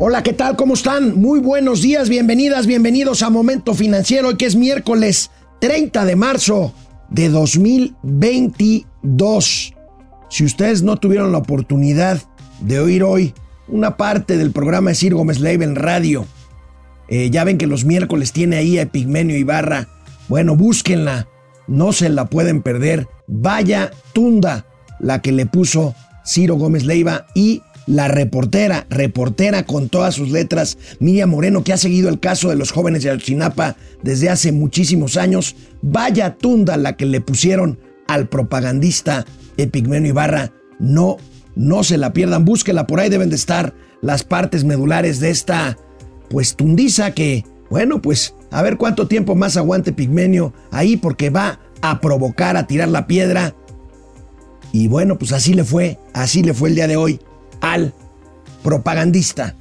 Hola, ¿qué tal? ¿Cómo están? Muy buenos días, bienvenidas, bienvenidos a Momento Financiero, hoy que es miércoles 30 de marzo de 2022. Si ustedes no tuvieron la oportunidad de oír hoy una parte del programa de Sir Gómez Leiva en radio, eh, ya ven que los miércoles tiene ahí a Epigmenio Ibarra. Bueno, búsquenla, no se la pueden perder. Vaya tunda la que le puso Ciro Gómez Leiva y la reportera, reportera con todas sus letras, Miriam Moreno, que ha seguido el caso de los jóvenes de Ayotzinapa desde hace muchísimos años. Vaya tunda la que le pusieron al propagandista Epigmenio Ibarra. No, no se la pierdan, búsquela, por ahí deben de estar las partes medulares de esta, pues tundiza que, bueno, pues a ver cuánto tiempo más aguante Pigmenio ahí porque va a provocar, a tirar la piedra. Y bueno, pues así le fue, así le fue el día de hoy al propagandista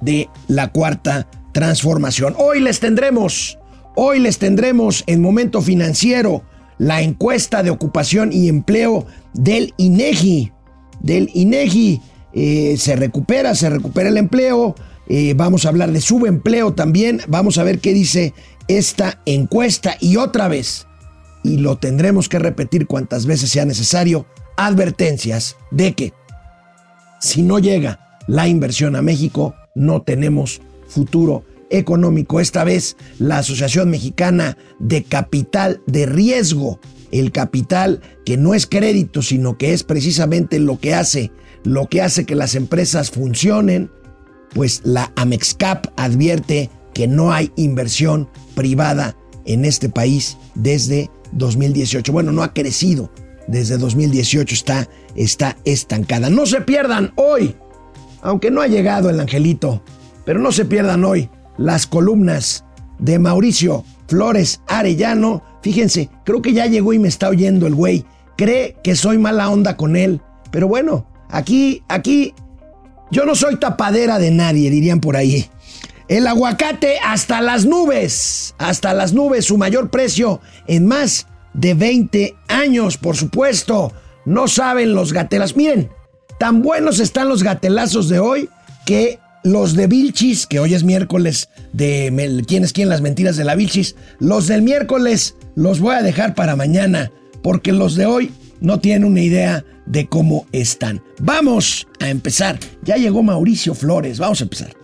de la cuarta transformación. Hoy les tendremos, hoy les tendremos en momento financiero la encuesta de ocupación y empleo del INEGI. Del INEGI eh, se recupera, se recupera el empleo. Eh, vamos a hablar de subempleo también. Vamos a ver qué dice esta encuesta. Y otra vez, y lo tendremos que repetir cuantas veces sea necesario, advertencias de que si no llega la inversión a México, no tenemos futuro económico. Esta vez la Asociación Mexicana de Capital de Riesgo, el capital que no es crédito, sino que es precisamente lo que hace, lo que hace que las empresas funcionen, pues la Amexcap advierte que no hay inversión privada en este país desde 2018. Bueno, no ha crecido desde 2018, está, está estancada. No se pierdan hoy, aunque no ha llegado el angelito, pero no se pierdan hoy las columnas de Mauricio Flores Arellano. Fíjense, creo que ya llegó y me está oyendo el güey. Cree que soy mala onda con él. Pero bueno, aquí, aquí, yo no soy tapadera de nadie, dirían por ahí. El aguacate hasta las nubes, hasta las nubes, su mayor precio en más de 20 años, por supuesto. No saben los gatelas. Miren, tan buenos están los gatelazos de hoy que los de Vilchis, que hoy es miércoles de quién es quién las mentiras de la Vilchis, los del miércoles los voy a dejar para mañana, porque los de hoy no tienen una idea de cómo están. Vamos a empezar. Ya llegó Mauricio Flores, vamos a empezar.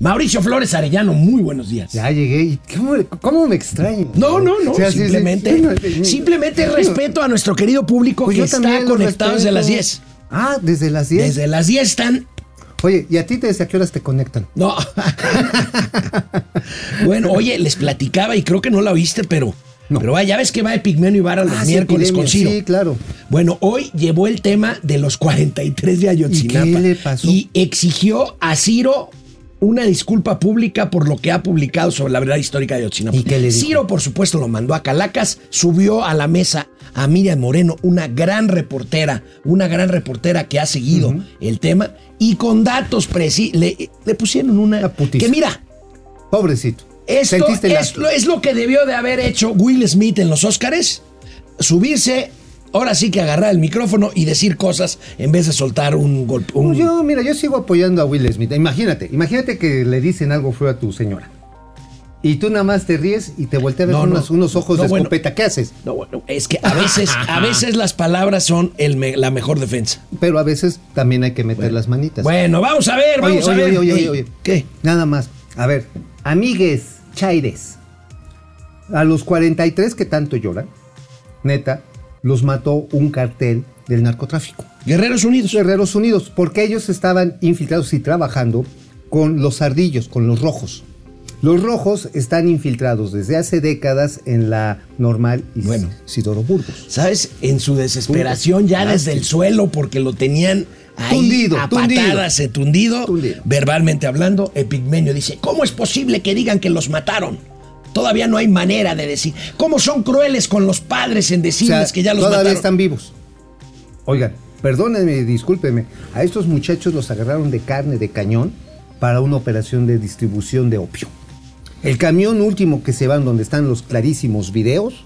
Mauricio Flores Arellano, muy buenos días. Ya llegué y ¿cómo, cómo me extraño? No, no, no, O sea, sí, sí, simplemente, sí, no, sí, simplemente respeto a nuestro querido público Pues que está conectado desde las 10. Ah, desde las 10. Desde las 10 están Oye, ¿y a ti desde a qué horas te conectan? No. bueno, oye, les platicaba y creo que no la oíste, pero. No. Pero vaya, ya ves que va Epigmenio Ibarra los Ah, miércoles con Ciro. Sí, claro. Bueno, hoy llevó el tema de los 43 de Ayotzinapa. ¿Y qué le pasó? Y exigió a Ciro una disculpa pública por lo que ha publicado sobre la verdad histórica de Ayotzinapa. ¿Y qué le dijo? Ciro, por supuesto, lo mandó a Calacas, subió a la mesa a Miriam Moreno, una gran reportera, una gran reportera que ha seguido el tema y con datos precisos. Le, le pusieron una. Que mira, Pobrecito. esto es, es lo que debió de haber hecho Will Smith en los Oscars. Subirse, ahora sí que agarrar el micrófono y decir cosas en vez de soltar un golpe. un- Pues yo, mira, yo sigo apoyando a Will Smith. Imagínate, imagínate que le dicen algo feo a tu señora. Y tú nada más te ríes y te volteas No, no. unos, unos ojos No, de bueno. escopeta. ¿Qué haces? No, bueno, es que a veces, a veces las palabras son el me- la mejor defensa. Pero a veces también hay que meter las manitas. Bueno, vamos a ver, Oye, vamos a oye, ver. oye, oye, oye. ¿Qué? Nada más. A ver, amigues, chaires. A los 43 que tanto lloran, neta, los mató un cartel del narcotráfico. Guerreros Unidos. Guerreros Unidos, porque ellos estaban infiltrados y trabajando con los ardillos, con los rojos. Los rojos están infiltrados desde hace décadas en la normal Is- Bueno. Isidoro Burgos. ¿Sabes? En su desesperación, ya desde el suelo, porque lo tenían ahí Tundido, a tundido. patadas, eh, tundido, Tundido. verbalmente hablando, Epigmenio dice, ¿cómo es posible que digan que los mataron? Todavía no hay manera de decir. ¿Cómo son crueles con los padres en O decirles sea, que ya los todavía mataron? están vivos. Oigan, perdónenme, discúlpenme. A estos muchachos los agarraron de carne de cañón para una operación de distribución de opio. El camión último que se van donde están los clarísimos videos.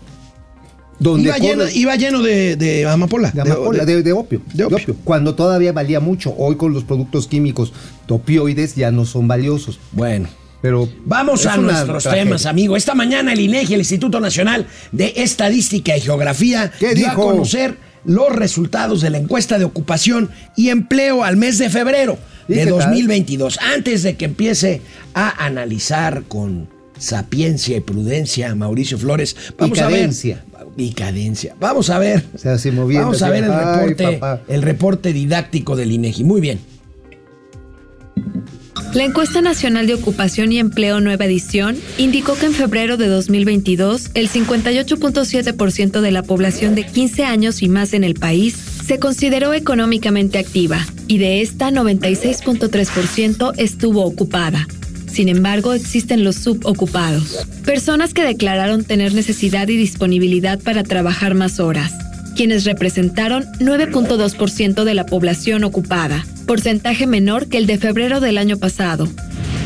Donde Iba lleno, iba lleno de, de amapola. de, amapola, de- de opio, de opio. Cuando todavía valía mucho. Hoy con los productos químicos de opioides ya no son valiosos. Bueno. Pero Vamos a nuestros tragedia. temas, amigo. Esta mañana el INEGI, el Instituto Nacional de Estadística y Geografía, ¿Qué dio a conocer los resultados de la encuesta de ocupación y empleo al mes de febrero ¿Y de qué tal? 2022. Antes de que empiece a analizar con sapiencia y prudencia Mauricio Flores, vamos a ver y cadencia. Vamos a ver. Sea, así moviendo, Vamos a ver el reporte, el reporte didáctico del INEGI. Muy bien. La encuesta nacional de ocupación y empleo nueva edición indicó que en febrero de 2022 el 58.7% de la población de 15 años y más en el país se consideró económicamente activa y de esta 96.3% estuvo ocupada. Sin embargo, existen los subocupados, personas que declararon tener necesidad y disponibilidad para trabajar más horas, quienes representaron 9.2% de la población ocupada, porcentaje menor que el de febrero del año pasado.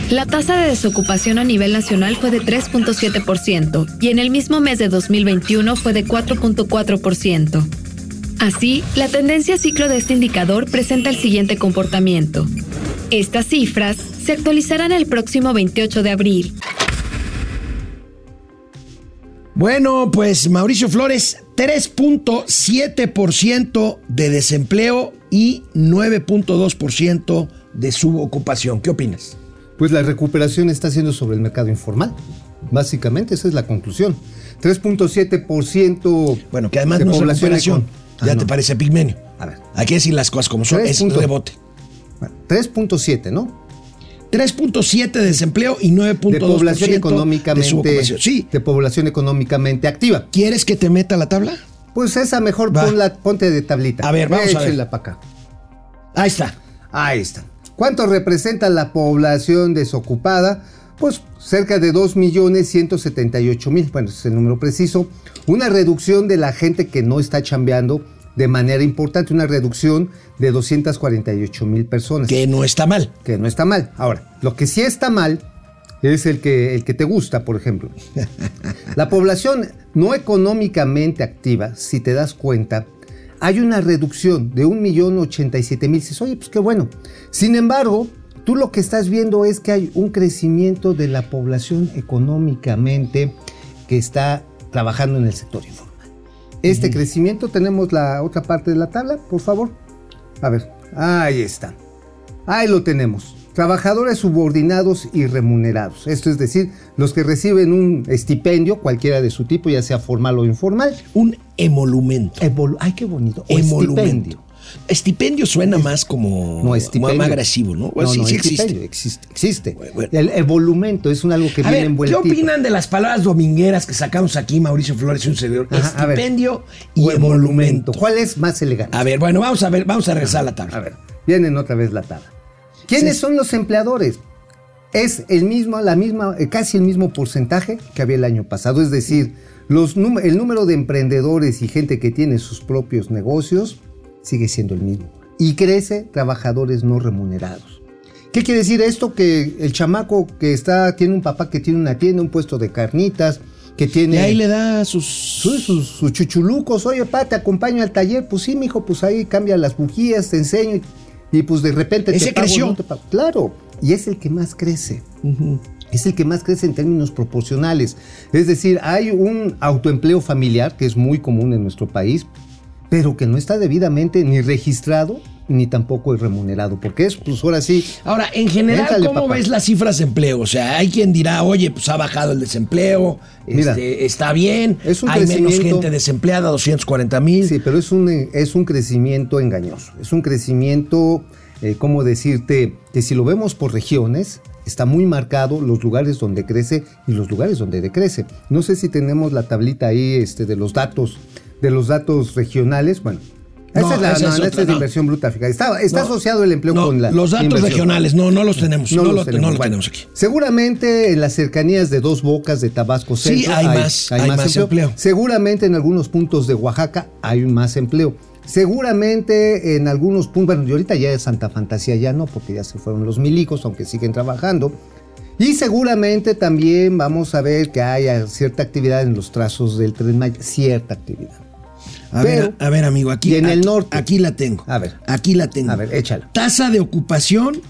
La tasa de desocupación a nivel nacional fue de 3.7% y en el mismo mes de 2021 fue de 4.4%. Así, la tendencia ciclo de este indicador presenta el siguiente comportamiento. Estas cifras se actualizarán el próximo 28 de abril. Bueno, pues Mauricio Flores, 3.7% de desempleo y 9.2% de subocupación. ¿Qué opinas? Pues la recuperación está siendo sobre el mercado informal. Básicamente, esa es la conclusión. 3.7% Bueno, que además de no es población recuperación. econ- Ya Ah, te parece pigmenio. A ver. Hay que decir las cosas como son. Es un rebote. Bueno, 3.7, ¿no? 3.7 de desempleo y 9.2% De población económicamente. Sí. De población económicamente activa. ¿Quieres que te meta la tabla? Pues esa mejor ponte de tablita. A ver, vamos a ver. Para acá. Ahí está. Ahí está. ¿Cuánto representa la población desocupada? Pues cerca de 2.178.000. Bueno, ese es el número preciso. Una reducción de la gente que no está chambeando de manera importante. Una reducción de 248.000 personas. Que no está mal. que no está mal. Ahora, lo que sí está mal es el que, el que te gusta, por ejemplo. La población no económicamente activa, si te das cuenta, hay una reducción de 1.087.000. Dices, oye, pues qué bueno. Sin embargo, tú lo que estás viendo es que hay un crecimiento de la población económicamente que está trabajando en el sector informal. Este crecimiento, tenemos la otra parte de la tabla, por favor. A ver, ahí está. Ahí lo tenemos. Trabajadores subordinados y remunerados. Esto es decir, los que reciben un estipendio, cualquiera de su tipo, ya sea formal o informal. Un emolumento. Ay, qué bonito. O Emolumento. estipendio. Estipendio suena más como No, estipendio. más agresivo, ¿no? Bueno, no, sí, no, sí existe. existe. Existe. Bueno, bueno. El evolumento es un algo que A viene ver, ¿qué opinan de las palabras domingueras que sacamos aquí, Mauricio Flores y un servidor? Ajá. Estipendio y emolumento. ¿Cuál es más elegante? A ver, bueno, vamos a ver, vamos a regresar a la tabla. A ver, vienen otra vez la tabla. ¿Quiénes Sí. son los empleadores? Es el mismo, la misma, eh, casi el mismo porcentaje que había el año pasado. Es decir, los el número de emprendedores y gente que tiene sus propios negocios sigue siendo el mismo. Y crece trabajadores no remunerados. ¿Qué quiere decir esto? Que el chamaco que está, tiene un papá que tiene una tienda, un puesto de carnitas, que Y tiene ahí le da sus... sus, sus, sus chuchulucos, oye, pa, te acompaño al taller, pues sí, mijo, pues ahí cambia las bujías, te enseño, y, y pues de repente te Ese pago, creció. no te pago. Claro, y es el que más crece. Es el que más crece en términos proporcionales. Es decir, hay un autoempleo familiar que es muy común en nuestro país, pero que no está debidamente ni registrado ni tampoco es remunerado, porque es, pues ahora sí, Ahora, en general, ¿cómo papá. ves las cifras de empleo? O sea, hay quien dirá, oye, pues ha bajado el desempleo, Mira, este, está bien, es un hay menos gente desempleada, 240 mil. Sí, pero es un, es un crecimiento engañoso. Es un crecimiento, eh, ¿cómo decirte? Que si lo vemos por regiones, está muy marcado los lugares donde crece y los lugares donde decrece. No sé si tenemos la tablita ahí este, de los datos, de los datos regionales. Bueno, Esa es la, esa no, es esta otra, es de no. inversión bruta fija. Está, está No, asociado el empleo no, con la los datos inversión. regionales, no, no los tenemos. No, los lo- tenemos. no Bueno, tenemos aquí. Seguramente en las cercanías de dos bocas de Tabasco Sí, Centro hay más, hay más empleo. Seguramente en algunos puntos de Oaxaca hay más empleo. Seguramente en algunos puntos, bueno, y ahorita ya es Santa Fantasía ya no, porque ya se fueron los milicos, aunque siguen trabajando. Y seguramente también vamos a ver que haya cierta actividad en los trazos del Tren Maya, cierta actividad. A Pero- ver, a ver, amigo, aquí. y en el norte. Aquí la tengo. A ver. Aquí la tengo. A ver, échala. Tasa de ocupación,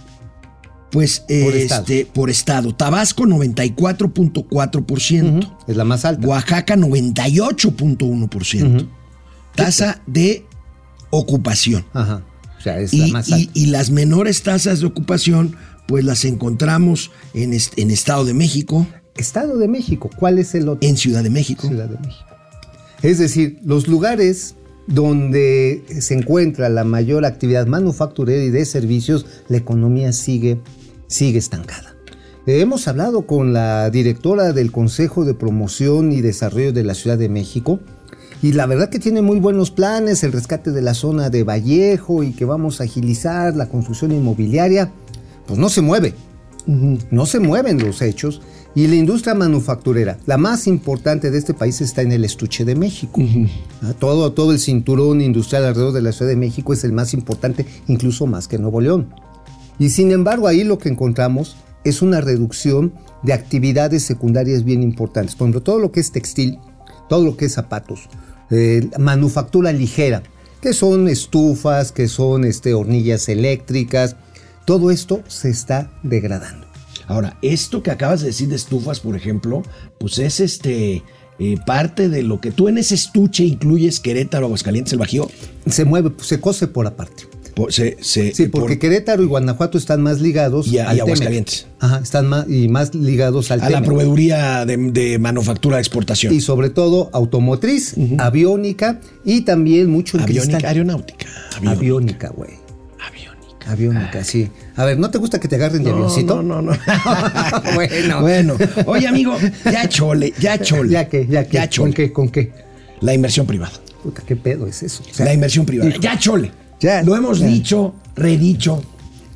pues, Por eh, estado. este, por estado. Tabasco, 94.4%. Ujú, Es la más alta. Oaxaca, 98.1%. Ujú. Tasa de ocupación. Ajá. O sea, es la Y, más y- alta. y las menores tasas de ocupación, pues las encontramos en, est- en Estado de México, Estado de México, ¿cuál es el otro? en Ciudad de México. Ciudad de México. Es decir, los lugares donde se encuentra la mayor actividad manufacturera y de servicios, la economía sigue, sigue estancada. Eh, Hemos hablado con la directora del Consejo de Promoción y Desarrollo de la Ciudad de México y la verdad que tiene muy buenos planes, el rescate de la zona de Vallejo y que vamos a agilizar la construcción inmobiliaria, pues no se mueve. No se mueven los hechos y la industria manufacturera, la más importante de este país, está en el estuche de México. Ah, Todo, todo el cinturón industrial alrededor de la Ciudad de México es el más importante, incluso más que Nuevo León. Y sin embargo, ahí lo que encontramos es una reducción de actividades secundarias bien importantes. Por ejemplo, todo lo que es textil, todo lo que es zapatos, eh, manufactura ligera, que son estufas, que son este, hornillas eléctricas, todo esto se está degradando. Ahora, esto que acabas de decir de estufas, por ejemplo, pues es este eh, parte de lo que tú en ese estuche incluyes Querétaro, Aguascalientes, el Bajío. Se mueve, se cose por aparte. Por- se- se- Sí, por- porque Querétaro y Guanajuato están más ligados Y a- al y. Aguascalientes. Ajá, están más y más ligados al a la proveeduría de, de manufactura de exportación. y sobre todo automotriz, aviónica y también mucho en Aviónica, cristal. aeronáutica. Aviónica, güey. Aviónica. Sí. A ver, ¿no te gusta que te agarren de No, avioncito? no, no, no. bueno. Bueno, oye amigo, ya chole, ya chole. ¿Ya qué? ¿Ya qué? Ya chole. ¿Con qué? ¿Con qué? La inversión privada. Puta, ¿qué pedo es eso? O sea, la inversión privada. hijo. Ya chole. Ya, Lo hemos ya. dicho, redicho.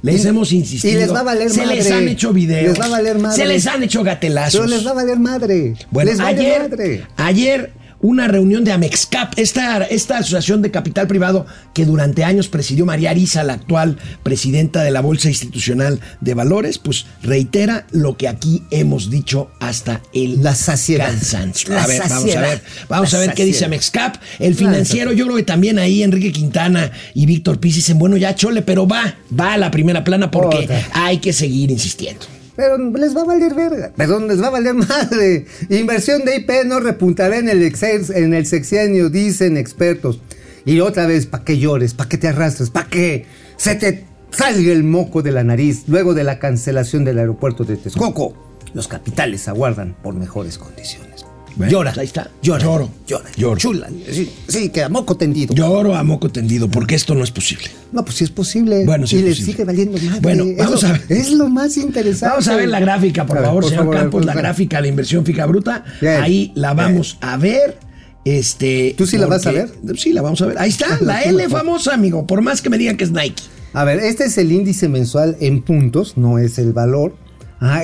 Les Y- hemos insistido. y les va a valer Se les han hecho videos. Les va a valer madre. Se les han hecho gatelazos. Pero les va a valer madre. Bueno, les ayer, madre. ayer una reunión de Amexcap, esta, esta asociación de capital privado que durante años presidió María Arisa, la actual presidenta de la Bolsa Institucional de Valores, pues reitera lo que aquí hemos dicho hasta el La saciedad. cansancio. La a ver, vamos a ver, vamos La a ver qué dice. Amexcap. El financiero, yo creo que también ahí Enrique Quintana y Víctor Piz dicen, bueno, ya chole, pero va, va a la primera plana porque Otra. hay que seguir insistiendo. Pero les va a valer verga. Perdón, les va a valer madre. Inversión de IP no repuntará en el, exer- en el sexenio, dicen expertos. Y otra vez, ¿para qué llores? ¿Para qué te arrastres? ¿Para qué se te salga el moco de la nariz luego de la cancelación del aeropuerto de Texcoco? Los capitales aguardan por mejores condiciones. Bueno, llora. ahí está. Llora. Lloro. Llora. Lloro. Chula. Sí, sí, que a moco tendido. Lloro a moco tendido porque esto no es posible. No, pues sí es posible. Bueno, sí y es les sigue valiendo. Bueno, vamos a ver. Es lo más interesante. Vamos a ver la gráfica, por ver, favor, por señor favor, Campos, la gráfica de inversión fija bruta. Bien. Ahí la vamos a ver. Este, ¿Tú sí la vas a ver? Sí, la vamos a ver. Ahí está, la L famosa, amigo. Por más que me digan que es Nike. A ver, este es el índice mensual en puntos, no es el valor.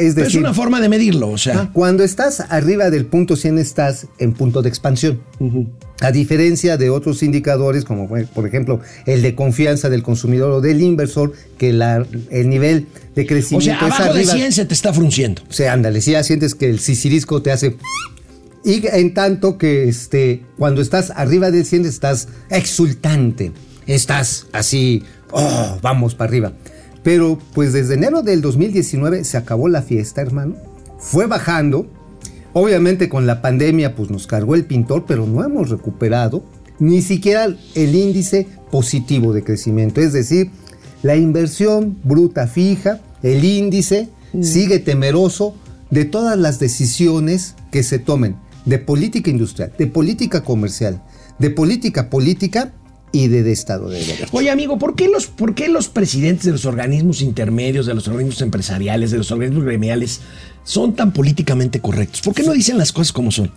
Es es una forma de medirlo, o sea. cuando estás arriba del punto 100 estás en punto de expansión. A diferencia de otros indicadores, como por ejemplo el de confianza del consumidor o del inversor, que la- el nivel de O crecimiento sea, es abajo de arriba. 100 se te está frunciendo. O sea, ándale, si ya sientes que el sisirisco te hace... Y en tanto que este, cuando estás arriba del 100 estás exultante, estás así, oh, vamos para arriba. Pero pues desde enero del 2019 se acabó la fiesta, hermano. Fue bajando. Obviamente con la pandemia pues nos cargó el pintor, pero no hemos recuperado ni siquiera el índice positivo de crecimiento. Es decir, la inversión bruta fija, el índice, sigue temeroso de todas las decisiones que se tomen de política industrial, de política comercial, de política política y de, de Estado de Derecho. Oye, amigo, ¿por qué, los, ¿por qué los presidentes de los organismos intermedios, de los organismos empresariales, de los organismos gremiales son tan políticamente correctos? ¿Por qué no dicen las cosas como son?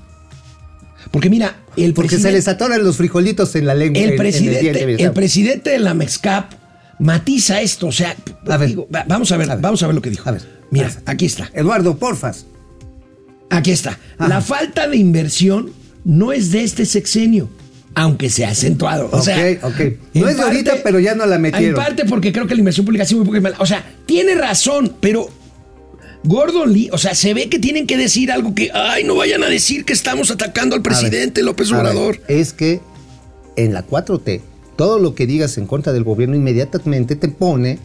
Porque mira, el Porque se les atoran los frijolitos en la lengua. en- en el, presidente, diente, el, ¿verdad? presidente de la MEXCAP matiza esto. O sea, A ver. digo, va- vamos a ver, A ver. vamos a ver lo que dijo. A ver. Mira, A ver. aquí está. Eduardo, porfas. Aquí está. Ajá. La falta de inversión no es de este sexenio, aunque se ha acentuado. O sea, Ok, ok. No es de ahorita, pero ya no la metieron. En parte porque creo que la inversión pública ha sido muy poca. y mala. O sea, tiene razón, pero Gordon Lee, o sea, se ve que tienen que decir algo que, ay, no vayan a decir que estamos atacando al ver, presidente López ver, Obrador. es que en la 4T, todo lo que digas en contra del gobierno inmediatamente te pone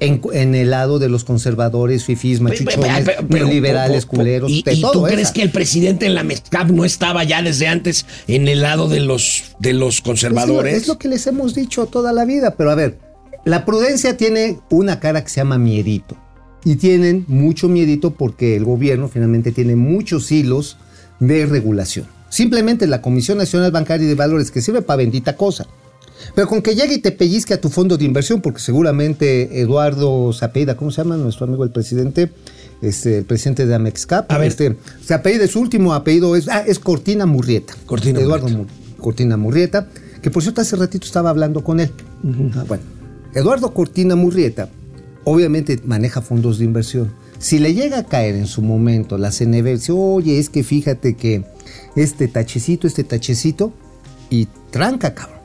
en, en el lado de los conservadores, fifís, machuchones, Pero- pero- neoliberales, pero- culeros, ¿Y, de y todo tú crees esa. que el presidente en la MESCAP no estaba ya desde antes en el lado de los, de los Es lo, conservadores? es lo que les hemos dicho toda la vida, pero a ver, la prudencia tiene una cara que se llama miedito. Y tienen mucho miedito porque el gobierno finalmente tiene muchos hilos de regulación. Simplemente la Comisión Nacional Bancaria y de Valores que sirve para bendita cosa. Pero con que llegue y te pellizque a tu fondo de inversión, porque seguramente Eduardo Zapeda, ¿cómo se llama nuestro amigo el presidente? Este, el presidente de Amexcap. A ver. Este, su último apellido es, ah, es Cortina Murrieta. Cortina Eduardo Murrieta. Mu- Cortina Murrieta, que por cierto hace ratito estaba hablando con él. Ah, bueno, Eduardo Cortina Murrieta obviamente maneja fondos de inversión. Si le llega a caer en su momento la CNB, dice, oye, es que fíjate que este tachecito, este tachecito, y tranca, cabrón.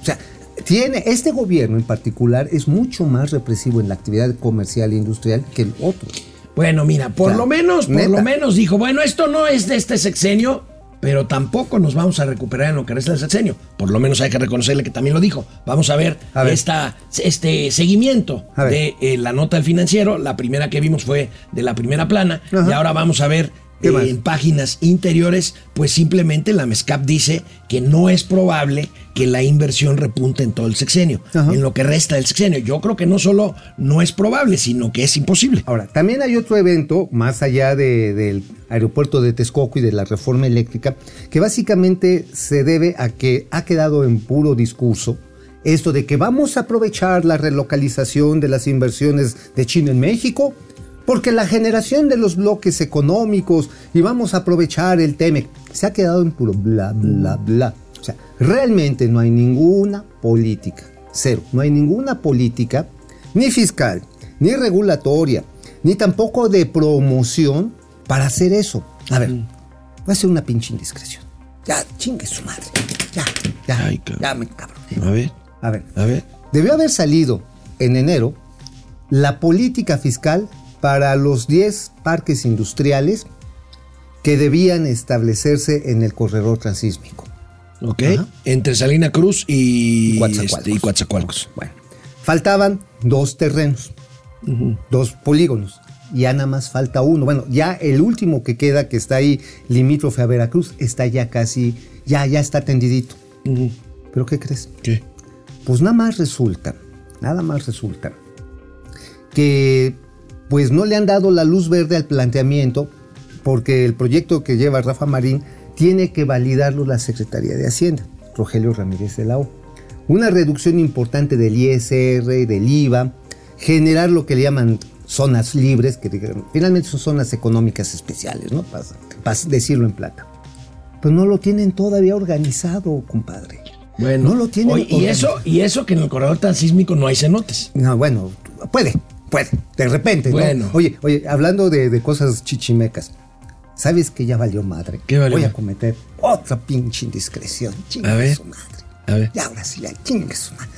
O sea, tiene, este gobierno en particular es mucho más represivo en la actividad comercial e industrial que el otro. Bueno, mira, por O sea, lo menos, por neta. lo menos dijo, bueno, esto no es de este sexenio, pero tampoco nos vamos a recuperar en lo que resta del sexenio. Por lo menos hay que reconocerle que también lo dijo. Vamos a ver, A ver. Esta, este seguimiento de eh, la nota del financiero. La primera que vimos fue de la primera plana Ajá. y ahora vamos a ver ¿Qué eh, en páginas interiores, pues simplemente la MESCAP dice que no es probable que la inversión repunte en todo el sexenio, Ajá. en lo que resta del sexenio. Yo creo que no solo no es probable, sino que es imposible. Ahora, también hay otro evento, más allá de- del aeropuerto de Texcoco y de la reforma eléctrica, que básicamente se debe a que ha quedado en puro discurso esto de que vamos a aprovechar la relocalización de las inversiones de China en México, porque la generación de los bloques económicos y vamos a aprovechar el TEMEC, se ha quedado en puro bla, bla, bla. O sea, realmente no hay ninguna política, cero, no hay ninguna política, ni fiscal, ni regulatoria, ni tampoco de promoción para hacer eso. A ver, voy a hacer una pinche indiscreción. Ya, chingue su madre. Ya, ya, Ay, cabrón. ya me cabrón. A ver, A ver, a ver. debió haber salido en enero la política fiscal para los 10 parques industriales que debían establecerse en el corredor transísmico. Ok. Ajá. Entre Salina Cruz y, Coatzacoalcos. este, y Coatzacoalcos. Bueno, faltaban dos terrenos, dos polígonos. Ya nada más falta uno. Bueno, ya el último que queda, que está ahí limítrofe a Veracruz, está ya casi, ya, ya está tendidito. ¿Pero qué crees? ¿Qué? Pues nada más resulta, nada más resulta que pues no le han dado la luz verde al planteamiento porque el proyecto que lleva Rafa Marín tiene que validarlo la Secretaría de Hacienda, Rogelio Ramírez de la O. Una reducción importante del ISR, del IVA, generar lo que le llaman zonas libres, que finalmente son zonas económicas especiales, ¿no? Para, para decirlo en plata. Pues no lo tienen todavía organizado, compadre. Bueno, no lo tienen y eso, y eso que en el corredor transísmico no hay cenotes. No, bueno, puede, puede, de repente. ¿no? Bueno. Oye, oye, hablando de, de cosas chichimecas, ¿sabes que ya valió madre? ¿Qué valió? Voy a cometer otra pinche indiscreción. Chingue A ver. su madre. A ver. Y ahora sí, ya, chingue su madre.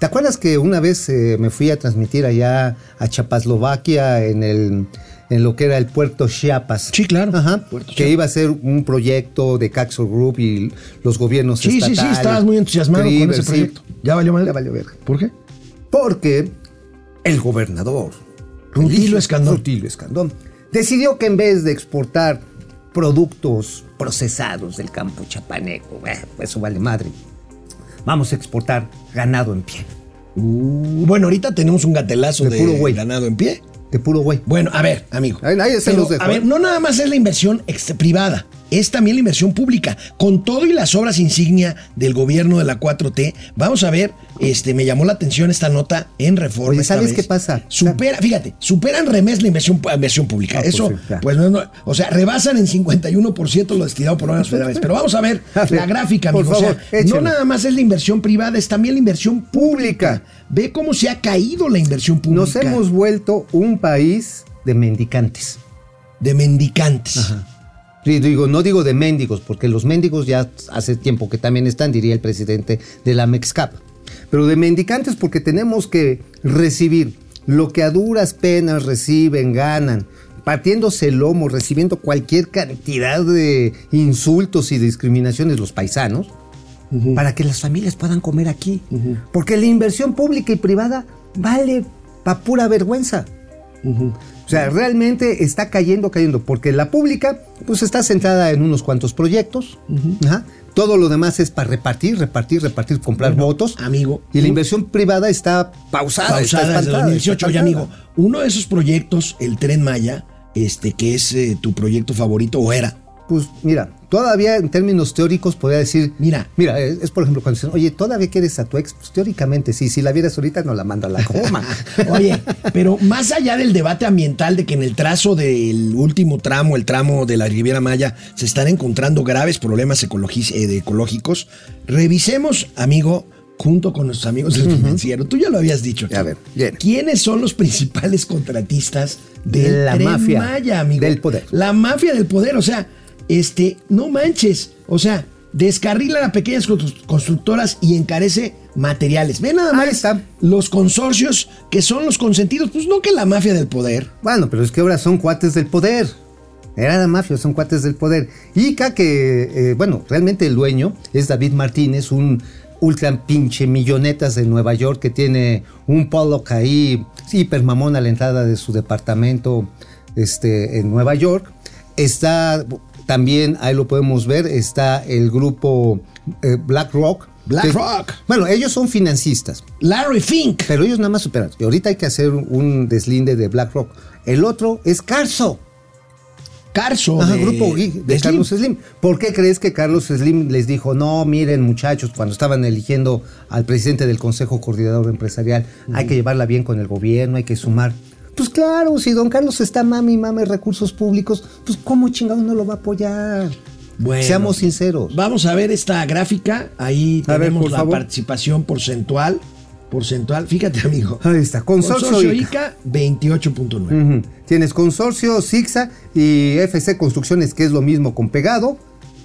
¿Te acuerdas que una vez eh, me fui a transmitir allá a Chapaslovaquia en el en lo que era el puerto Chiapas? Sí, claro. Ajá. Puerto que Chiapas. iba a ser un proyecto de Caxo Group y los gobiernos Sí, sí, sí, estatales. estabas muy entusiasmado con ese sí. proyecto. ¿Ya valió madre? Ya valió verga. ¿Por qué? Porque el gobernador Rutilio Escandón. Rutilio Escandón decidió que en vez de exportar productos procesados del campo chapaneco, eh, eso vale madre, vamos a exportar ganado en pie, Uh, bueno, ahorita tenemos un gatelazo De de, puro güey. ganado en pie. de puro güey. Bueno, a ver, amigo. Ahí- ahí se Pero, los dejo, A ver, ¿eh? no nada más es la inversión ex- privada. Es también la inversión pública. Con todo y las obras insignia del gobierno de la 4T, vamos a ver, este, me llamó la atención esta nota en Reforma. Oye, esta ¿sabes vez. qué pasa? Supera, fíjate, superan remés la inversión, inversión pública. Ah, pues Eso, pues no, no, o sea, rebasan en 51% lo destinado por órganos federales. Pero vamos a ver la gráfica, por amigo. O sea, no nada más es la inversión privada, es también la inversión pública. Ve cómo se ha caído la inversión pública. Nos hemos vuelto un país de mendicantes. de mendicantes. Sí, digo, no digo de mendigos, porque los mendigos ya hace tiempo que también están, diría el presidente de la MEXCAP. Pero de mendicantes porque tenemos que recibir lo que a duras penas reciben, ganan, partiéndose el lomo, recibiendo cualquier cantidad de insultos y discriminaciones los paisanos, para que las familias puedan comer aquí. Porque la inversión pública y privada vale pa' pura vergüenza. O sea, realmente está cayendo, cayendo, porque la pública pues está centrada en unos cuantos proyectos. Ajá. Todo lo demás es para repartir, repartir, repartir, comprar Bueno, votos. amigo, Y la inversión privada está pausada. está pausada desde espantada, 2018. Oye, está amigo, uno de esos proyectos, el Tren Maya, este, que es eh, tu proyecto favorito, o era. Pues mira, todavía en términos teóricos podría decir, Mira. mira, es, es, por ejemplo cuando dicen, oye, ¿todavía quieres a tu ex? Pues teóricamente sí, si la vieras ahorita no la manda a la coma. Oye, pero más allá del debate ambiental de que en el trazo del último tramo, el tramo de la Riviera Maya, se están encontrando graves problemas eh, ecológicos, revisemos, amigo, junto con nuestros amigos del financiero. Tú ya lo habías dicho. A ver, bien. ¿Quiénes son los principales contratistas De la mafia Maya, amigo? del poder. La mafia del poder, o sea, este, no manches, o sea, descarrila a pequeñas constru- constructoras y encarece materiales. Ve nada más está. los consorcios que son los consentidos, pues no que la mafia del poder. Bueno, pero es que ahora son cuates del poder. Era la mafia, son cuates del poder. Ica, que, eh, bueno, realmente el dueño es David Martínez, un ultra pinche millonetas de Nueva York que tiene un Pollock ahí, hiper mamón a la entrada de su departamento este, en Nueva York. Está también, ahí lo podemos ver, está el grupo eh, BlackRock. BlackRock. Bueno, ellos son financistas. Larry Fink. Pero ellos nada más superan. Y ahorita hay que hacer un deslinde de BlackRock. El otro es Carso. Carso. Ajá, de- grupo de de Carlos Slim. Slim. ¿Por qué crees que Carlos Slim les dijo, no, miren muchachos, cuando estaban eligiendo al presidente del Consejo Coordinador Empresarial, hay que llevarla bien con el gobierno, hay que sumar? Pues claro, si don Carlos está mami, mami recursos públicos, pues cómo chingado no lo va a apoyar. Bueno. Seamos sinceros. Vamos a ver esta gráfica. Ahí A tenemos la favor. participación porcentual. Porcentual. Fíjate, amigo. Ahí está, Consorcio ICA 28.9. Ujú. Tienes Consorcio, Sixa y FC Construcciones, que es lo mismo con pegado.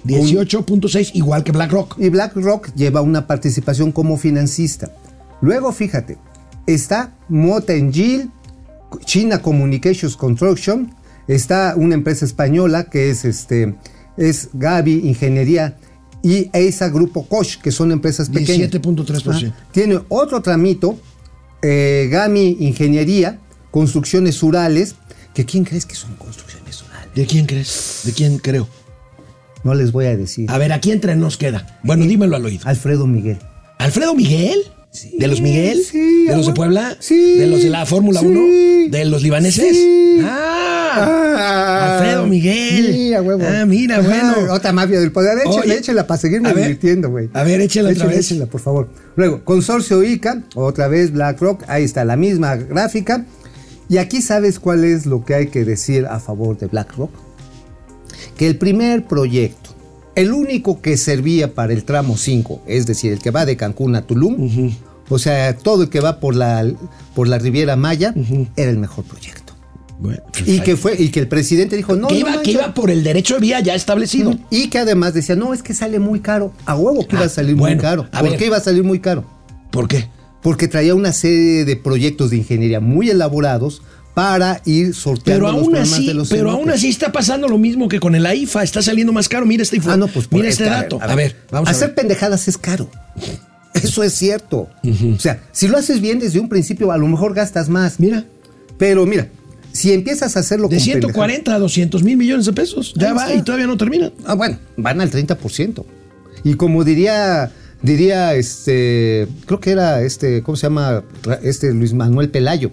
18.6, igual que BlackRock. Y BlackRock lleva una participación como financista. Luego, fíjate, está Motengil, China Communications Construction, está una empresa española que es este es Gavi Ingeniería y EISA Grupo Koch, que son empresas pequeñas. 17.3%. Ah, Tiene otro tramito, eh, Gami Ingeniería, Construcciones Urales, que ¿quién crees que son construcciones urales? ¿De quién crees? ¿De quién creo? No les voy a decir. A ver, ¿a quién entre nos queda? Bueno, dímelo al oído. Alfredo Miguel. ¿Alfredo Miguel? ¿De los Miguel? sí, ¿De los de ah, Puebla? sí, ¿De los de la Fórmula sí, 1? ¿De los libaneses? sí. ¡Ah! Alfredo Miguel. Sí, a huevo. Ah, mira, Ajá, bueno. Otra mafia del poder. Échela, Oye, échela para seguirme a ver, divirtiendo, güey. a ver, échela otra Échela, vez. Échela, por favor. Luego, Consorcio ICA, otra vez BlackRock. Ahí está la misma gráfica. Y aquí sabes cuál es lo que hay que decir a favor de BlackRock. Que el primer proyecto, el único que servía para el tramo 5, es decir, el que va de Cancún a Tulum, o sea, todo el que va por la, por la Riviera Maya, era el mejor proyecto. Bueno, pues Y que fue, y que el presidente dijo, no, que, no iba, que manches. iba por el derecho de vía ya establecido. Y que además decía, no, es que sale muy caro. A huevo que iba Ah, a salir bueno, muy caro. a ¿Por ver. qué iba a salir muy caro? ¿Por qué? Porque traía una serie de proyectos de ingeniería muy elaborados para ir sorteando Pero los aún así, de los pero aún así está pasando lo mismo que con el AIFA, está saliendo más caro. Mira esta info. Ah, no, pues mira es este dato. A ver, vamos a Hacer ver. pendejadas es caro. Eso es cierto. O sea, si lo haces bien desde un principio, a lo mejor gastas más. Mira, Pero mira, si empiezas a hacerlo de con 140 a 200 mil millones de pesos. Ya va está. y todavía no termina. Ah, bueno, van al 30%. Y como diría, diría este, creo que era este, ¿cómo se llama? Este Luis Manuel Pelayo.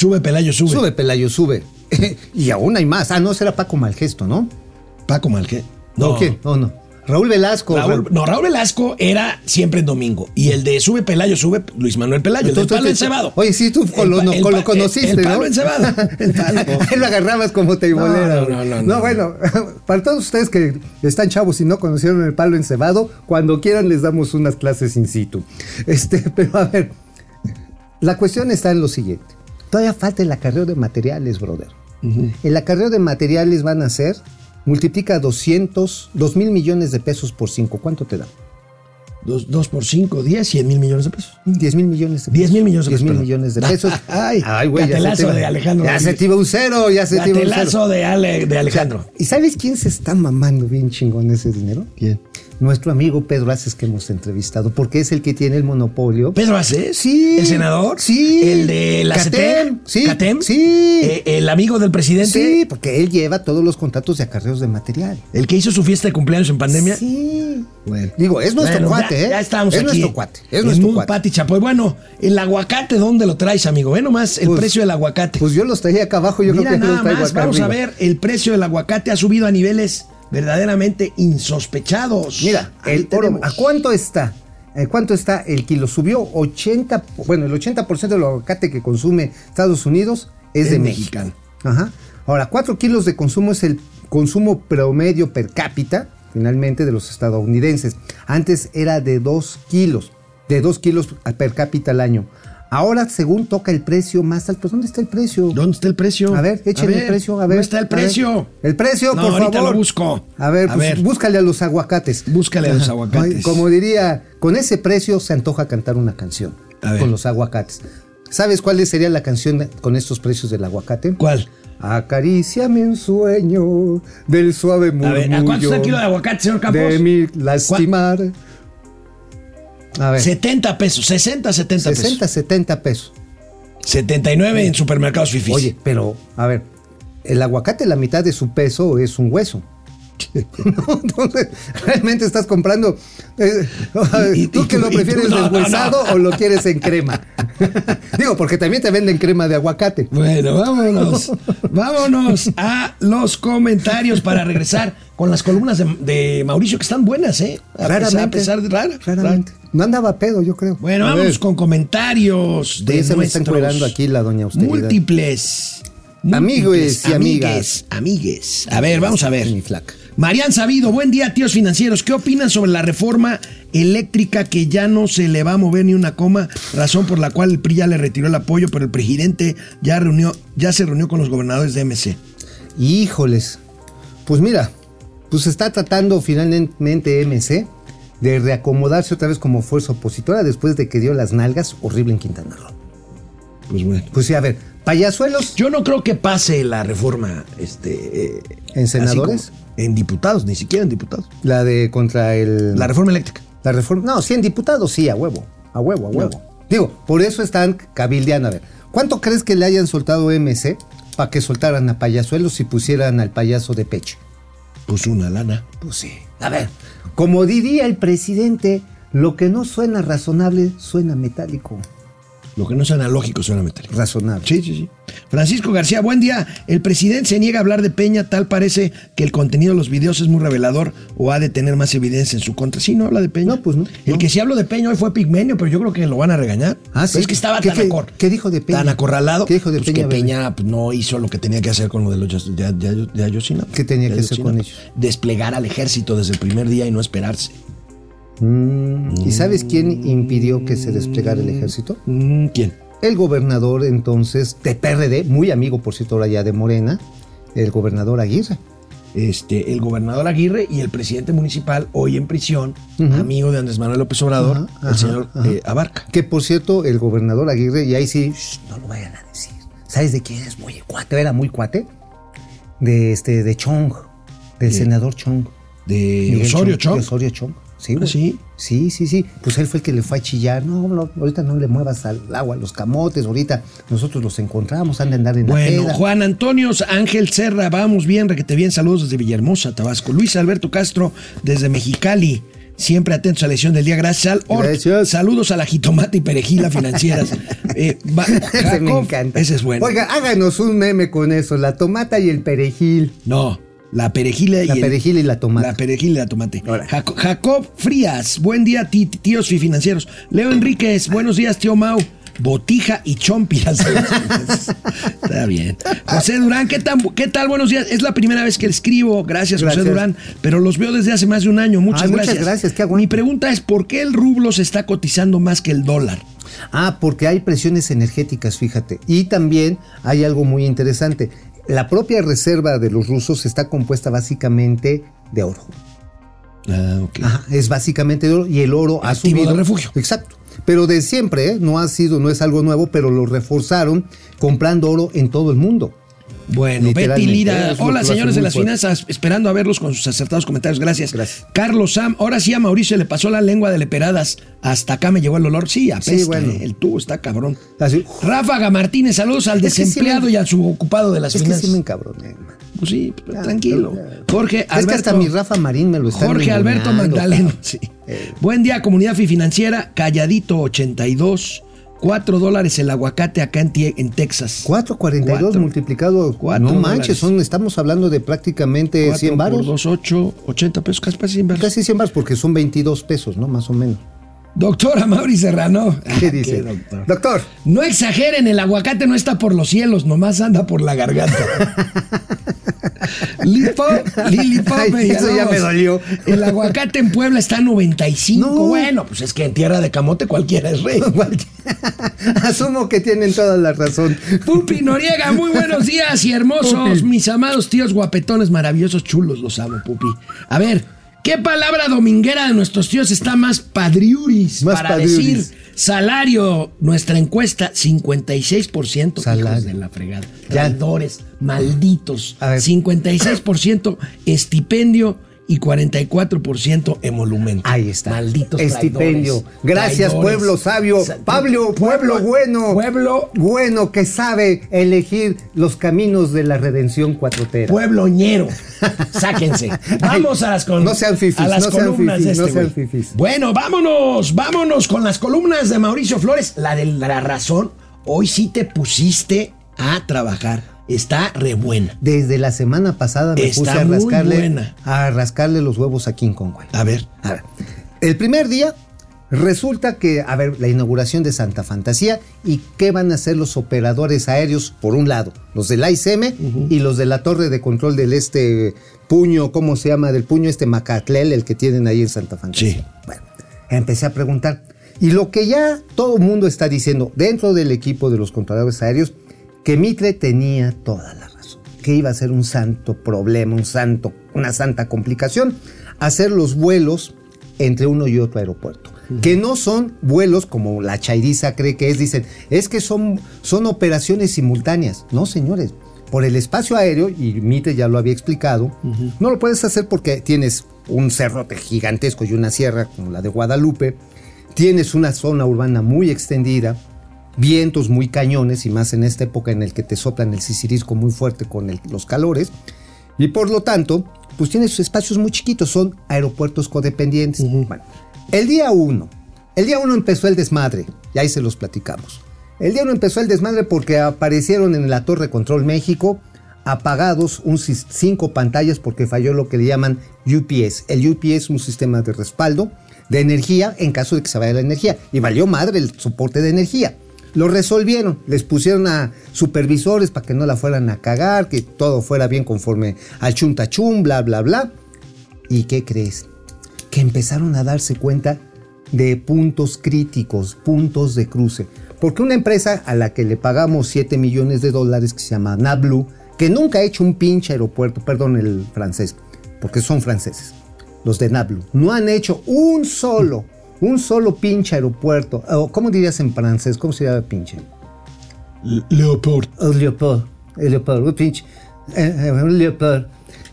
Sube, Pelayo, sube. Sube, Pelayo, sube. y aún hay más. Ah, no, será Paco Malgesto, ¿no? Paco Malque. No. ¿O quién? No, no. Raúl Velasco. Raúl- no, Raúl Velasco era siempre en domingo. Y el de Sube Pelayo, sube Luis Manuel Pelayo, el Tú- tú- palo encebado. Oye, sí, tú con El lo, no- el lo conociste, El ¿no? palo encebado. El palo. Ahí lo agarrabas como teibolera. No, no, no, no, no. bueno, para todos ustedes que están chavos y no conocieron el palo encebado, cuando quieran les damos unas clases in situ. Este, pero a ver, la cuestión está en lo siguiente. Todavía falta el acarreo de materiales, brother. El acarreo de materiales van a ser, multiplica 200, 2 mil millones de pesos por 5. ¿Cuánto te da? Dos, dos por cinco, diez, cien mil millones de pesos. 10 mil millones de pesos. 10 mil millones de 10 pesos, mil perdón. millones de pesos. Ay, güey, ya se gatelazo te iba- de Alejandro Ya se te iba un cero, ya se te iba un cero. Gatelazo de, Ale- de Alejandro. ¿Y sabes quién se está mamando bien chingón ese dinero? ¿Quién? Nuestro amigo Pedro Aces que hemos entrevistado, porque es el que tiene el monopolio. ¿Pedro Aces? Sí. ¿El senador? Sí. ¿El de la Catem, CETEM? sí, ¿Catem? sí. Eh, ¿El amigo del presidente? Sí, porque él lleva todos los contratos de acarreos de material. ¿El que hizo su fiesta de cumpleaños en pandemia? Sí. Bueno. Digo, es nuestro Bueno, cuate, ya, ¿eh? Ya estamos es aquí. nuestro cuate. Es nuestro muy cuate. Pati Chapoy. Bueno, el aguacate, ¿dónde lo traes, amigo? Ve nomás el Pues- precio del aguacate. Pues yo los traía acá abajo, yo Mira creo que los nada traigo más, acá vamos a ver, el precio del aguacate ha subido a niveles verdaderamente insospechados. Mira, el oro. ¿a cuánto está? ¿A cuánto está el kilo? Subió 80, bueno, el 80% del aguacate que consume Estados Unidos es Es de mexicano. Ajá. Ahora, 4 kilos de consumo es el consumo promedio per cápita, finalmente, de los estadounidenses. Antes era de 2 kilos, de 2 kilos per cápita al año. Ahora, según toca el precio más alto, ¿dónde está el precio? ¿Dónde está el precio? A ver, échenle el precio, a ver. ¿Dónde está el a precio? El precio, No, por ahorita favor. lo busco. A ver, A pues ver. búscale a los aguacates. Búscale a los aguacates. Ay, Como diría, con ese precio se antoja cantar una canción. A ver. Con los aguacates. ¿Sabes cuál sería la canción con estos precios del aguacate? ¿Cuál? Acaríciame un sueño del suave A murmullo. ver, ¿a cuánto está el kilo de aguacate, señor Campos? De mi lastimar. A ver, 70 pesos, 60, 70 60, pesos. 70 pesos. 79 en supermercados fifís. Oye, pero, a ver, el aguacate, la mitad de su peso es un hueso. No, Entonces, realmente estás comprando. eh, Y- y- ¿Tú que lo prefieres no, no, deshuesado no. o lo quieres en crema? Digo, porque también te venden crema de aguacate. Bueno, vámonos. vámonos a los comentarios para regresar con las columnas de, de Mauricio que están buenas, ¿eh? A pesar- Raramente. A pesar de rara. Raramente. No andaba pedo, yo creo. Bueno, A vamos ver, con comentarios de se me están cuidando aquí la doña austeridad. múltiples. Amigos y amigas. amigues, amigues. A ver, vamos a ver. Mi flaca. Marian Sabido, buen día, tíos financieros. ¿Qué opinan sobre la reforma eléctrica que ya no se le va a mover ni una coma? Razón por la cual el PRI ya le retiró el apoyo, pero el presidente ya, reunió, ya se reunió con los gobernadores de MC. Híjoles. Pues mira, pues está tratando finalmente MC de reacomodarse otra vez como fuerza opositora después de que dio las nalgas horrible en Quintana Roo. Pues bueno. Pues sí, a ver, payasuelos Yo no creo que pase la reforma este, eh, ¿En senadores? como En diputados, ni siquiera en diputados. La de contra el. La reforma eléctrica. la reforma. No, sí, en diputados, sí, a huevo. A huevo, a huevo. Digo, por eso están cabildeando. A ver, ¿cuánto crees que le hayan soltado MC para que soltaran a payasuelos y pusieran al payaso de pecho? Pues una lana. Pues sí. A ver, como diría el presidente, lo que no suena razonable suena metálico. Lo que no es analógico suena metálico. Razonable. Sí, sí, sí. Francisco García, buen día. El presidente se niega a hablar de Peña, tal parece que el contenido de los videos es muy revelador o ha de tener más evidencia en su contra. Sí, no habla de Peña. No, pues no, El no. que sí habló de Peña hoy fue Pigmenio, pero yo creo que lo van a regañar. Ah, sí. Es que estaba ¿Qué- tan, qué- acor- qué dijo de Peña? tan acorralado. ¿Qué dijo de pues Peña, Que bebé? Peña pues, no hizo lo que tenía que hacer con lo de los de, de- de Ayotzinapa. ¿Qué tenía que hacer con ellos? Desplegar al ejército desde el primer día y no esperarse. Mm, ¿Y sabes quién impidió que se desplegara el ejército? Mm, ¿Quién? El gobernador entonces de PRD, muy amigo por cierto ahora ya de Morena, el gobernador Aguirre. este, el gobernador Aguirre y el presidente municipal, hoy en prisión, amigo de Andrés Manuel López Obrador, Ajá, el ajá, señor eh, Abarca. Que por cierto, el gobernador Aguirre, y ahí sí, shh, no lo vayan a decir. ¿Sabes de quién es muy cuate? Era muy cuate. De este, de Chong, del De- senador Chong. De Miguel Osorio de Chong. Osorio Chong. Sí, Ah, güey. sí. Sí, sí, sí. Pues él fue el que le fue a chillar. No, no, ahorita no le muevas al agua, los camotes. Ahorita nosotros los encontramos, han de andar en la Bueno. Juan Antonio Ángel Serra, vamos bien, requete bien, saludos desde Villahermosa, Tabasco. Luis Alberto Castro, desde Mexicali, siempre atentos a la lección del día, gracias al Orc. Gracias. Saludos a la jitomate y perejila financieras. Eh, va- Ese me Jacob, encanta. Ese es bueno. Oiga, háganos un meme con eso, la tomata y el perejil. No, La perejila y La el- y la tomate. La perejil y la tomate. Jaco- Jacob Frías, buen día, ti- tíos financieros. Leo Enríquez, buenos días, tío Mau. Botija y chompiras. Está bien. José Durán, ¿qué, tan, ¿qué tal? Buenos días. Es la primera vez que escribo. Gracias, José. Durán. Pero los veo desde hace más de un año. Muchas Ay, muchas gracias. gracias, qué. Mi pregunta es: ¿por qué el rublo se está cotizando más que el dólar? Ah, porque hay presiones energéticas, fíjate. Y también hay algo muy interesante. La propia reserva de los rusos está compuesta básicamente de oro. Ah, ok. Ajá, es básicamente de oro y el oro ha subido. de refugio. Exacto. Pero de siempre, ¿eh? no ha sido, no es algo nuevo, pero lo reforzaron comprando oro en todo el mundo. Bueno, Betty Lira. una Hola, señores de las fuerte. finanzas, esperando a verlos con sus acertados comentarios. Gracias. Gracias. Carlos Sam, ahora sí a Mauricio le pasó la lengua de leperadas. Hasta acá me llegó el olor. Sí, apesta, Sí, bueno. eh, el tubo está cabrón. Así, Ráfaga Martínez, saludos al Es que sí desempleado me- y al subocupado de las es que finanzas. sí me encabroné. man. Pues sí, pues, Ya, tranquilo. ya. Jorge Es que Alberto. hasta mi Rafa Marín me lo está Jorge Alberto Magdaleno. Sí. Eh. Buen día, comunidad financiera. Calladito 82. 4 dólares el aguacate acá en, en Texas. 4.42 Cuatro. multiplicado. Cuatro no dólares. manches, son, estamos hablando de prácticamente 4 100 por varos. 2, 8, 80 pesos, casi casi 100 varos. Casi 100 varos porque son 22 pesos, ¿no? Más o menos. Doctora Mauri Serrano. ¿Qué Ah, dice? doctor. Doctor. No exageren, el aguacate no está por los cielos, nomás anda por la garganta. Lipo, Lilipo eso ya me dolió. El aguacate en Puebla está a 95. No. Bueno, pues es que en tierra de camote cualquiera es rey. Asumo que tienen toda la razón. Pupi Noriega, muy buenos días y hermosos, mis amados tíos guapetones, maravillosos, chulos, los amo, Pupi. A ver, ¿qué palabra dominguera de nuestros tíos está más padriuris Más para padriuris. decir salario? Nuestra encuesta, 56%, Salario. hijos de la fregada. Traidores, malditos. A ver. 56% estipendio y 44% emolumento. Ahí está. Malditos Estipendio. traidores, Gracias, traidores. pueblo sabio. Sa- Pablo, pueblo bueno. Pueblo Bueno que sabe elegir los caminos de la redención cuatrotera. Puebloñero. Sáquense. Vamos a las, col- no sean fifís, a las no sean columnas fifís, de este no sean. Bueno, vámonos, vámonos con las columnas de Mauricio Flores. La de la razón. Hoy sí te pusiste a trabajar. Está re buena. Desde la semana pasada me Está puse a rascarle, buena. a rascarle los huevos a King Kong, güey. A ver. A ver, el primer día resulta que, a ver, la inauguración de Santa Fantasía y qué van a hacer los operadores aéreos, por un lado, los del AICM y los de la torre de control del este puño, ¿cómo se llama? Del puño este Macatlel, el que tienen ahí en Santa Fantasía. Sí. Bueno, empecé a preguntar. Y lo que ya todo el mundo está diciendo dentro del equipo de los controladores aéreos, que Mitre tenía toda la razón, que iba a ser un santo problema, un santo, una santa complicación, hacer los vuelos entre uno y otro aeropuerto. Que no son vuelos como la chairiza cree que es, dicen, es que son, son operaciones simultáneas. No, señores, por el espacio aéreo, y Mitre ya lo había explicado, no lo puedes hacer porque tienes un cerrote gigantesco y una sierra como la de Guadalupe, tienes una zona urbana muy extendida, vientos muy cañones y más en esta época en el que te soplan el sisirisco muy fuerte con el- los calores y por lo tanto pues tienes espacios muy chiquitos, son aeropuertos codependientes. Bueno, el día uno, el día uno empezó el desmadre y ahí se los platicamos. El día uno empezó el desmadre porque aparecieron en la Torre Control México apagados un, cinco pantallas porque falló lo que le llaman UPS. El UPS es un sistema de respaldo de energía en caso de que se vaya la energía. Y valió madre el soporte de energía. Lo resolvieron, les pusieron a supervisores para que no la fueran a cagar, que todo fuera bien conforme al chuntachum, bla, bla, bla. ¿Y qué crees? Que empezaron a darse cuenta de puntos críticos, puntos de cruce. Porque una empresa a la que le pagamos 7 millones de dólares, que se llama Nablu, que nunca ha hecho un pinche aeropuerto, perdón el francés, porque son franceses, los de Nablu, no han hecho un solo, un solo pinche aeropuerto. O, ¿Cómo dirías en francés? ¿Cómo se llama pinche? Leopold. Leopold, Leopold, un pinche, eh, eh, Leopold.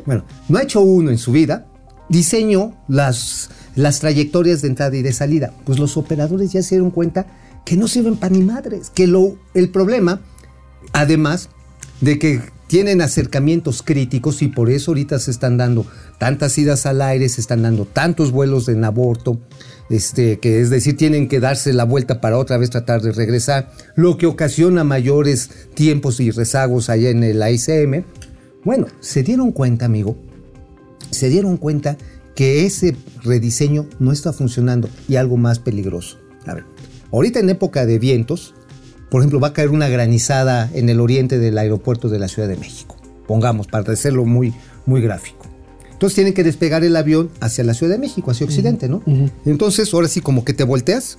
Bueno, no ha hecho uno en su vida, diseñó las, las trayectorias de entrada y de salida. Pues los operadores ya se dieron cuenta que no sirven para ni madres, que lo, el problema, además de que tienen acercamientos críticos y por eso ahorita se están dando tantas idas al aire, se están dando tantos vuelos en aborto, este, que es decir, tienen que darse la vuelta para otra vez tratar de regresar, lo que ocasiona mayores tiempos y rezagos allá en el AICM. Bueno, se dieron cuenta, amigo, se dieron cuenta que ese rediseño no está funcionando y algo más peligroso. A ver, ahorita en época de vientos, por ejemplo, va a caer una granizada en el oriente del aeropuerto de la Ciudad de México. Pongamos, para hacerlo muy, muy gráfico. Entonces tienen que despegar el avión hacia la Ciudad de México, hacia Occidente, ¿no? Entonces, ahora sí, como que te volteas,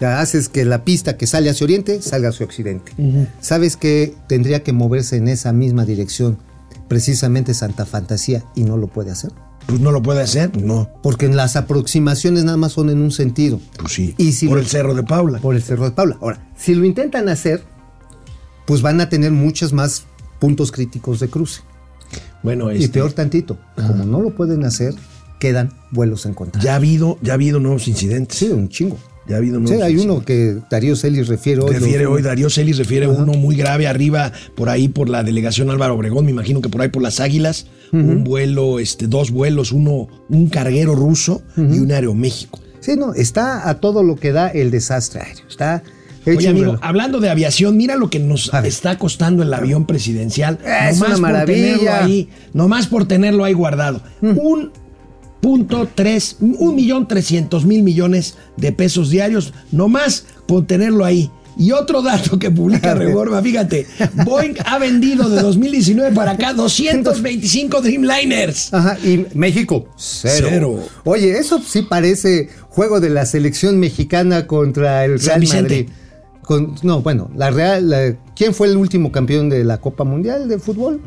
ya haces que la pista que sale hacia Oriente salga hacia Occidente. Sabes que tendría que moverse en esa misma dirección, precisamente Santa Fantasía, y no lo puede hacer. Pues no lo puede hacer, no. Porque en las aproximaciones nada más son en un sentido. Pues sí. Y si por lo- el Cerro de Paula. Por el Cerro de Paula. Ahora, si lo intentan hacer, pues van a tener muchos más puntos críticos de cruce. Bueno, Y este, peor tantito, como no lo pueden hacer, quedan vuelos en contra. ya ha habido, ya ha habido nuevos incidentes. Sí, un chingo. Ya ha habido Sí, hay uno que Darío Celis refiere hoy. Refiere hoy Darío Celis, refiere uno muy grave arriba, por ahí por la delegación Álvaro Obregón, me imagino que por ahí por las Águilas, un vuelo, este, dos vuelos, uno, un carguero ruso y un Aeroméxico. Sí, no, está a todo lo que da el desastre aéreo. Está hecho Oye, amigo, hablando de aviación, mira lo que nos está costando el avión presidencial. Ah, es nomás una por tenerlo maravilla. ahí, nomás por tenerlo ahí guardado. Un punto tres, un millón trescientos mil millones de pesos diarios, nomás por tenerlo ahí. Y otro dato que publica Reforma, fíjate, Boeing ha vendido de 2019 para acá 225 Dreamliners. Ajá, y México, cero. Cero. Oye, eso sí parece juego de la selección mexicana contra el Real. Madrid. Con- no, bueno, la Real, la- ¿quién fue el último campeón de la Copa Mundial de fútbol?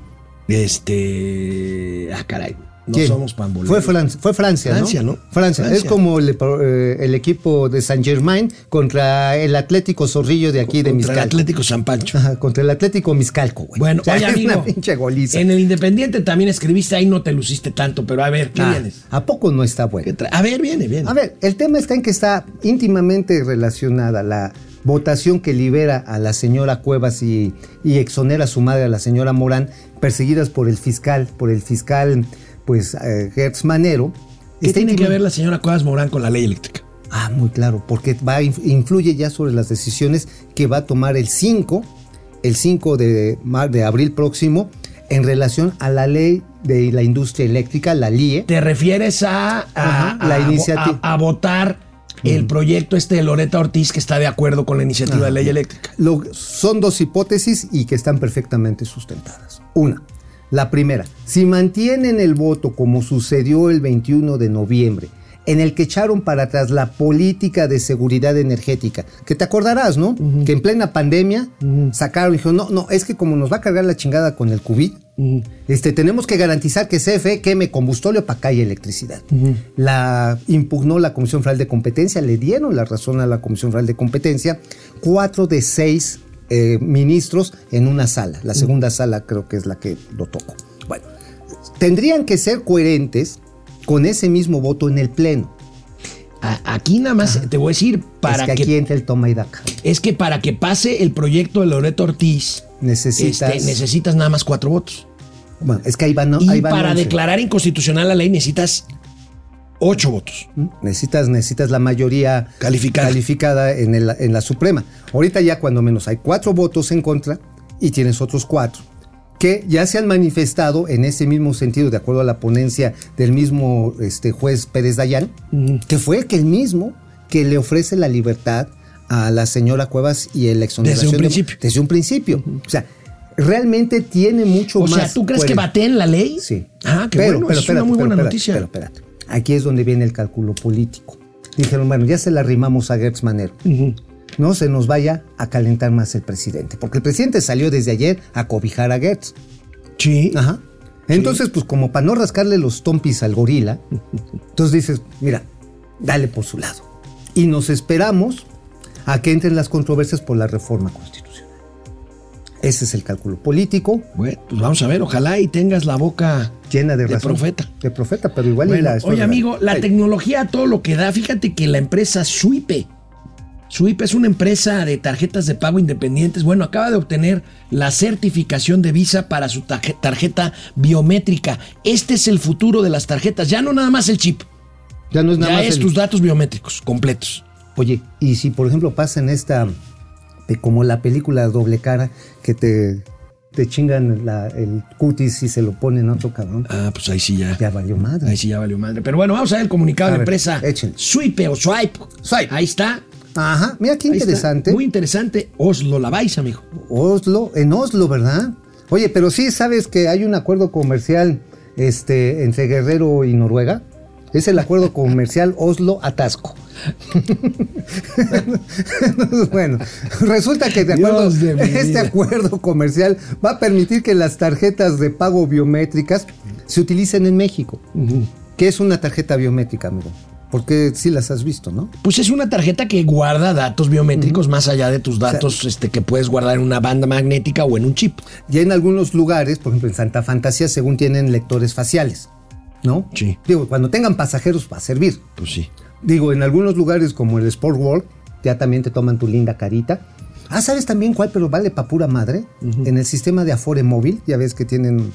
Este. Ah, caray. No ¿Quién? somos pamboleros. Fue Francia, fue Francia, Francia, ¿no? Francia. Francia. Es como el, eh, el equipo de Saint Germain contra el Atlético Zorrillo de aquí de Contra el Miscalco. Atlético San Pancho. Ajá, contra el Atlético Miscalco, güey. Bueno, O sea, oye, es amigo, una pinche goliza. En el Independiente también escribiste, ahí no te luciste tanto, pero a ver, ¿qué Ah, vienes? ¿A poco no está ¿Qué bueno? A ver, viene, viene. A ver, el tema está en que está íntimamente relacionada la votación que libera a la señora Cuevas y, y exonera a su madre, a la señora Morán, perseguidas por el fiscal, por el fiscal, pues, eh, Gertz Manero. ¿Qué tiene que ver la señora Cuevas Morán con la ley eléctrica? Ah, muy claro, porque va influye ya sobre las decisiones que va a tomar el 5, el 5 de, de abril próximo, en relación a la ley de la industria eléctrica, la LIE. ¿Te refieres a, a- Ajá, a- la a- iniciativa. a, votar el proyecto este de Loreta Ortiz que está de acuerdo con la iniciativa de ley eléctrica? Lo- son dos hipótesis y que están perfectamente sustentadas. Una, la primera, si mantienen el voto como sucedió el 21 de noviembre, en el que echaron para atrás la política de seguridad energética, que te acordarás, ¿no? Que en plena pandemia sacaron y dijeron, no, no, es que como nos va a cargar la chingada con el COVID, este, tenemos que garantizar que CFE queme combustóleo para que haya electricidad. La impugnó la Comisión Federal de Competencia, le dieron la razón a la Comisión Federal de Competencia, cuatro de seis eh, ministros en una sala. La segunda sala creo que es la que lo tocó. Bueno, tendrían que ser coherentes con ese mismo voto en el Pleno. Aquí nada más te voy a decir, para es que, que, aquí entra el toma y daca. es que para que pase el proyecto de Loreto Ortiz, Necesitas. este, necesitas nada más cuatro votos. Bueno, es que ahí van, y ahí van para 11. declarar inconstitucional la ley necesitas ocho votos. Necesitas, necesitas la mayoría Calificada. calificada en, el- en la Suprema. Ahorita ya cuando menos hay cuatro votos en contra y tienes otros cuatro que ya se han manifestado en ese mismo sentido, de acuerdo a la ponencia del mismo este, juez Pérez Dayán, que fue que el mismo que le ofrece la libertad a la señora Cuevas y el exoneración. Desde un de- principio. desde un principio. O sea, realmente tiene mucho O más. sea, ¿tú crees que coherencia. bateen la ley? Sí. Ah, qué bueno, eso es una muy buena espérate, noticia. Pero espérate. Aquí es donde viene el cálculo político. Dijeron, bueno, ya se la arrimamos a Gertz Manero. No se nos vaya a calentar más el presidente. Porque el presidente salió desde ayer a cobijar a Gertz. Sí. Ajá. Entonces, pues como para no rascarle los tompis al gorila, entonces dices, mira, dale por su lado. Y nos esperamos a que entren las controversias por la reforma constitucional. Ese es el cálculo político, Bueno, pues vamos a ver, ojalá y tengas la boca llena de, De razón. profeta. De profeta, pero igual y Bueno, la estoy oye, amigo, la Ay, tecnología, todo lo que da, fíjate que la empresa Suipe, Suipe es una empresa de tarjetas de pago independientes. Bueno, acaba de obtener la certificación de Visa para su tarje- tarjeta biométrica. Este es el futuro de las tarjetas, ya no nada más el chip, Ya no es nada ya más es el- tus datos biométricos completos. Oye, y si por ejemplo pasa en esta, de como la película Doble Cara, que te te chingan la- el cutis y se lo ponen a otro cabrón. Ah, pues ahí sí ya. Ya valió madre. Ahí sí ya valió madre. Pero bueno, vamos a ver el comunicado A de la ver, empresa échenle. Swipe o Swipe. Swipe. Ahí está. Ajá, mira qué Ahí está. interesante. Muy interesante. Oslo la vais, amigo. Oslo, en Oslo, ¿verdad? Oye, pero sí sabes que hay un acuerdo comercial este, entre Guerrero y Noruega. Es el acuerdo comercial Oslo-Atasco. bueno, resulta que de acuerdo, de este acuerdo comercial va a permitir que las tarjetas de pago biométricas se utilicen en México. ¿Qué es una tarjeta biométrica, amigo? Porque sí las has visto, ¿no? Pues es una tarjeta que guarda datos biométricos más allá de tus datos este, que puedes guardar en una banda magnética o en un chip. Ya en algunos lugares, por ejemplo en Santa Fantasía, según tienen lectores faciales, ¿no? Sí. Digo, cuando tengan pasajeros va a servir. Pues sí. Digo, en algunos lugares como el Sport World, ya también te toman tu linda carita. Ah, ¿sabes también cuál? Pero vale pa' pura madre. En el sistema de Afore Móvil, ya ves que tienen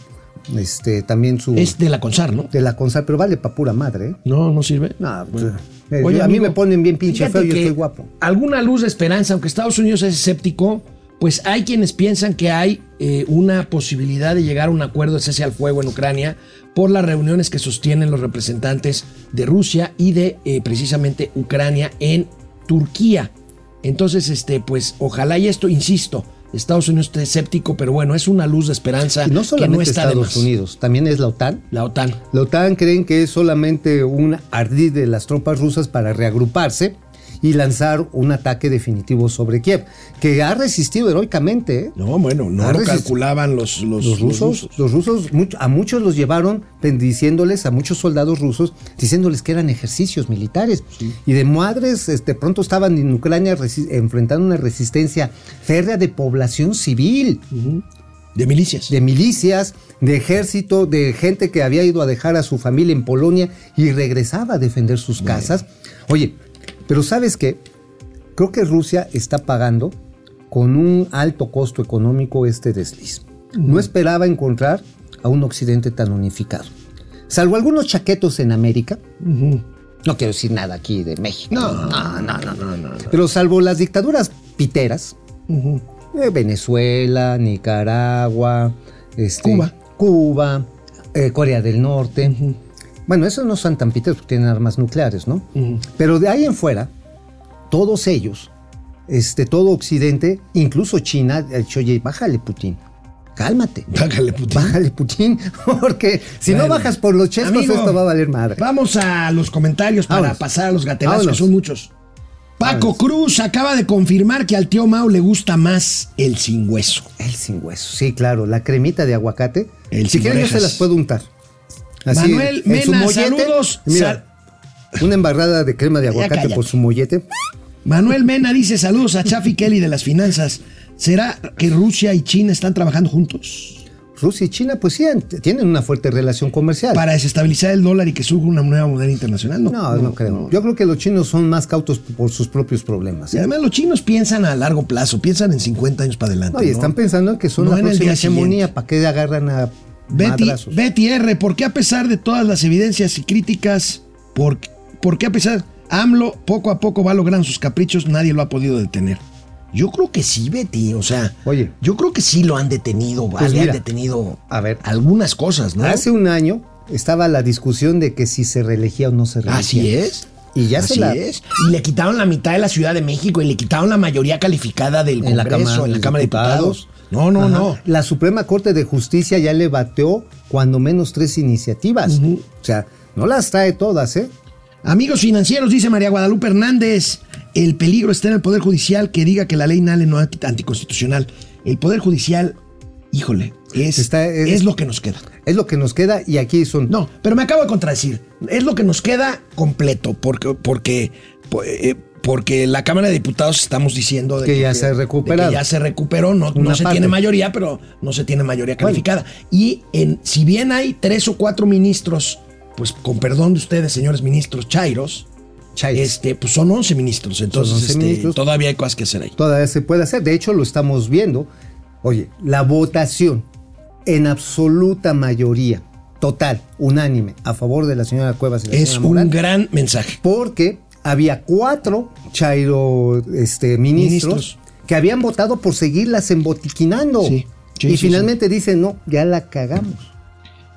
este también su... Es de la Consar, ¿no? de la Consal, pero vale pa' pura madre, ¿eh? No, no sirve. No, pues, Bueno. eh, Oye, a mí me ponen bien pinche feo, yo que estoy guapo. Alguna luz de esperanza, aunque Estados Unidos es escéptico, pues hay quienes piensan que hay eh, una posibilidad de llegar a un acuerdo de cese al fuego en Ucrania por las reuniones que sostienen los representantes de Rusia y de eh, precisamente Ucrania en Turquía. Entonces, este, pues ojalá y esto, insisto, Estados Unidos esté escéptico, pero bueno, es una luz de esperanza Y no que solamente no está Estados. Unidos, también es la OTAN. La OTAN. La OTAN creen que es solamente un ardid de las tropas rusas para reagruparse y lanzar un ataque definitivo sobre Kiev, que ha resistido heroicamente. ¿eh? No, bueno, no lo calculaban los, los, Los rusos, los rusos, a muchos los llevaron diciéndoles, a muchos soldados rusos, diciéndoles que eran ejercicios militares. Y de madres, este, pronto estaban en Ucrania enfrentando una resistencia férrea de población civil. De milicias. de milicias, de ejército, de gente que había ido a dejar a su familia en Polonia y regresaba a defender sus casas. Oye, pero ¿sabes qué? Creo que Rusia está pagando con un alto costo económico este desliz. No esperaba encontrar a un occidente tan unificado. Salvo algunos chaquetos en América. No quiero decir nada aquí de México. No, no, no, no. no. Pero salvo las dictaduras piteras, eh, Venezuela, Nicaragua, este, Cuba. Cuba, eh, Corea del Norte. Bueno, esos no son tan piteros porque tienen armas nucleares, ¿no? Pero de ahí en fuera, todos ellos, este, todo Occidente, incluso China, ha dicho, oye, bájale, Putin. Cálmate. Bájale, Putin. Bájale, Putin. Porque si no bajas por los chescos, Amigo, esto va a valer madre. Vamos a los comentarios para Vámonos. pasar a los gatelazos, que son muchos. Paco Vámonos. Cruz acaba de confirmar que al tío Mau le gusta más el sin hueso. El sin hueso, sí, claro. La cremita de aguacate. El si quieren, yo se las puedo untar. Manuel su Mena, mollete, saludos. Mira, una embarrada de crema de aguacate por su mollete. Manuel Mena dice saludos a Chafi Kelly de las finanzas. ¿Será que Rusia y China están trabajando juntos Rusia y China, pues sí, tienen una fuerte relación comercial. para desestabilizar el dólar y que surja una nueva moneda internacional? no, no, creo. Yo creo que los chinos son más cautos por sus propios problemas. Y además los chinos piensan a largo plazo, piensan en 50 años para adelante. No, y ¿no? están pensando en que son No la próxima hegemonía. ¿Para qué agarran a Betty? Betty R, ¿por qué a pesar de todas las evidencias y críticas, por, por qué a pesar, AMLO poco a poco va logrando sus caprichos, nadie lo ha podido detener? Yo creo que sí, Betty, o sea, Oye. yo creo que sí lo han detenido, Pues mira, detenido a ver. algunas cosas, ¿no? Hace un año estaba la discusión de que si se reelegía o no se reelegía. Así es. Y ya se la- es. Y le quitaron la mitad de la Ciudad de México y le quitaron la mayoría calificada del en la Congreso, Cámara, en la Cámara de Diputados. No, no, Ajá. no. La Suprema Corte de Justicia ya le bateó cuando menos tres iniciativas. O sea, no las trae todas, ¿eh? Amigos financieros, dice María Guadalupe Hernández, el peligro está en el Poder Judicial que diga que la ley Nale no es anti- anticonstitucional. El Poder Judicial, híjole, es, Está- es, es- lo que nos queda. Es lo que nos queda y aquí son... No, pero me acabo de contradecir. Es lo que nos queda completo, porque, porque, po- eh, porque la Cámara de Diputados estamos diciendo de Que ya se que ya se recuperó, no, no se parte. tiene mayoría, pero no se tiene mayoría Bueno. calificada. Y en, si bien hay tres o cuatro ministros, pues con perdón de ustedes, señores ministros Chairos, Chairos. este, pues son 11 ministros, entonces 11 este, ministros. todavía hay cosas que hacer ahí. Todavía se puede hacer. De hecho, lo estamos viendo. Oye, la votación en absoluta mayoría, total, unánime, a favor de la señora Cuevas y la Es señora un gran mensaje. porque había cuatro Chairo este, ministros, Ministros. que habían votado por seguirlas embotiquinando. Sí, Sí, y sí, finalmente dicen, no, ya la cagamos.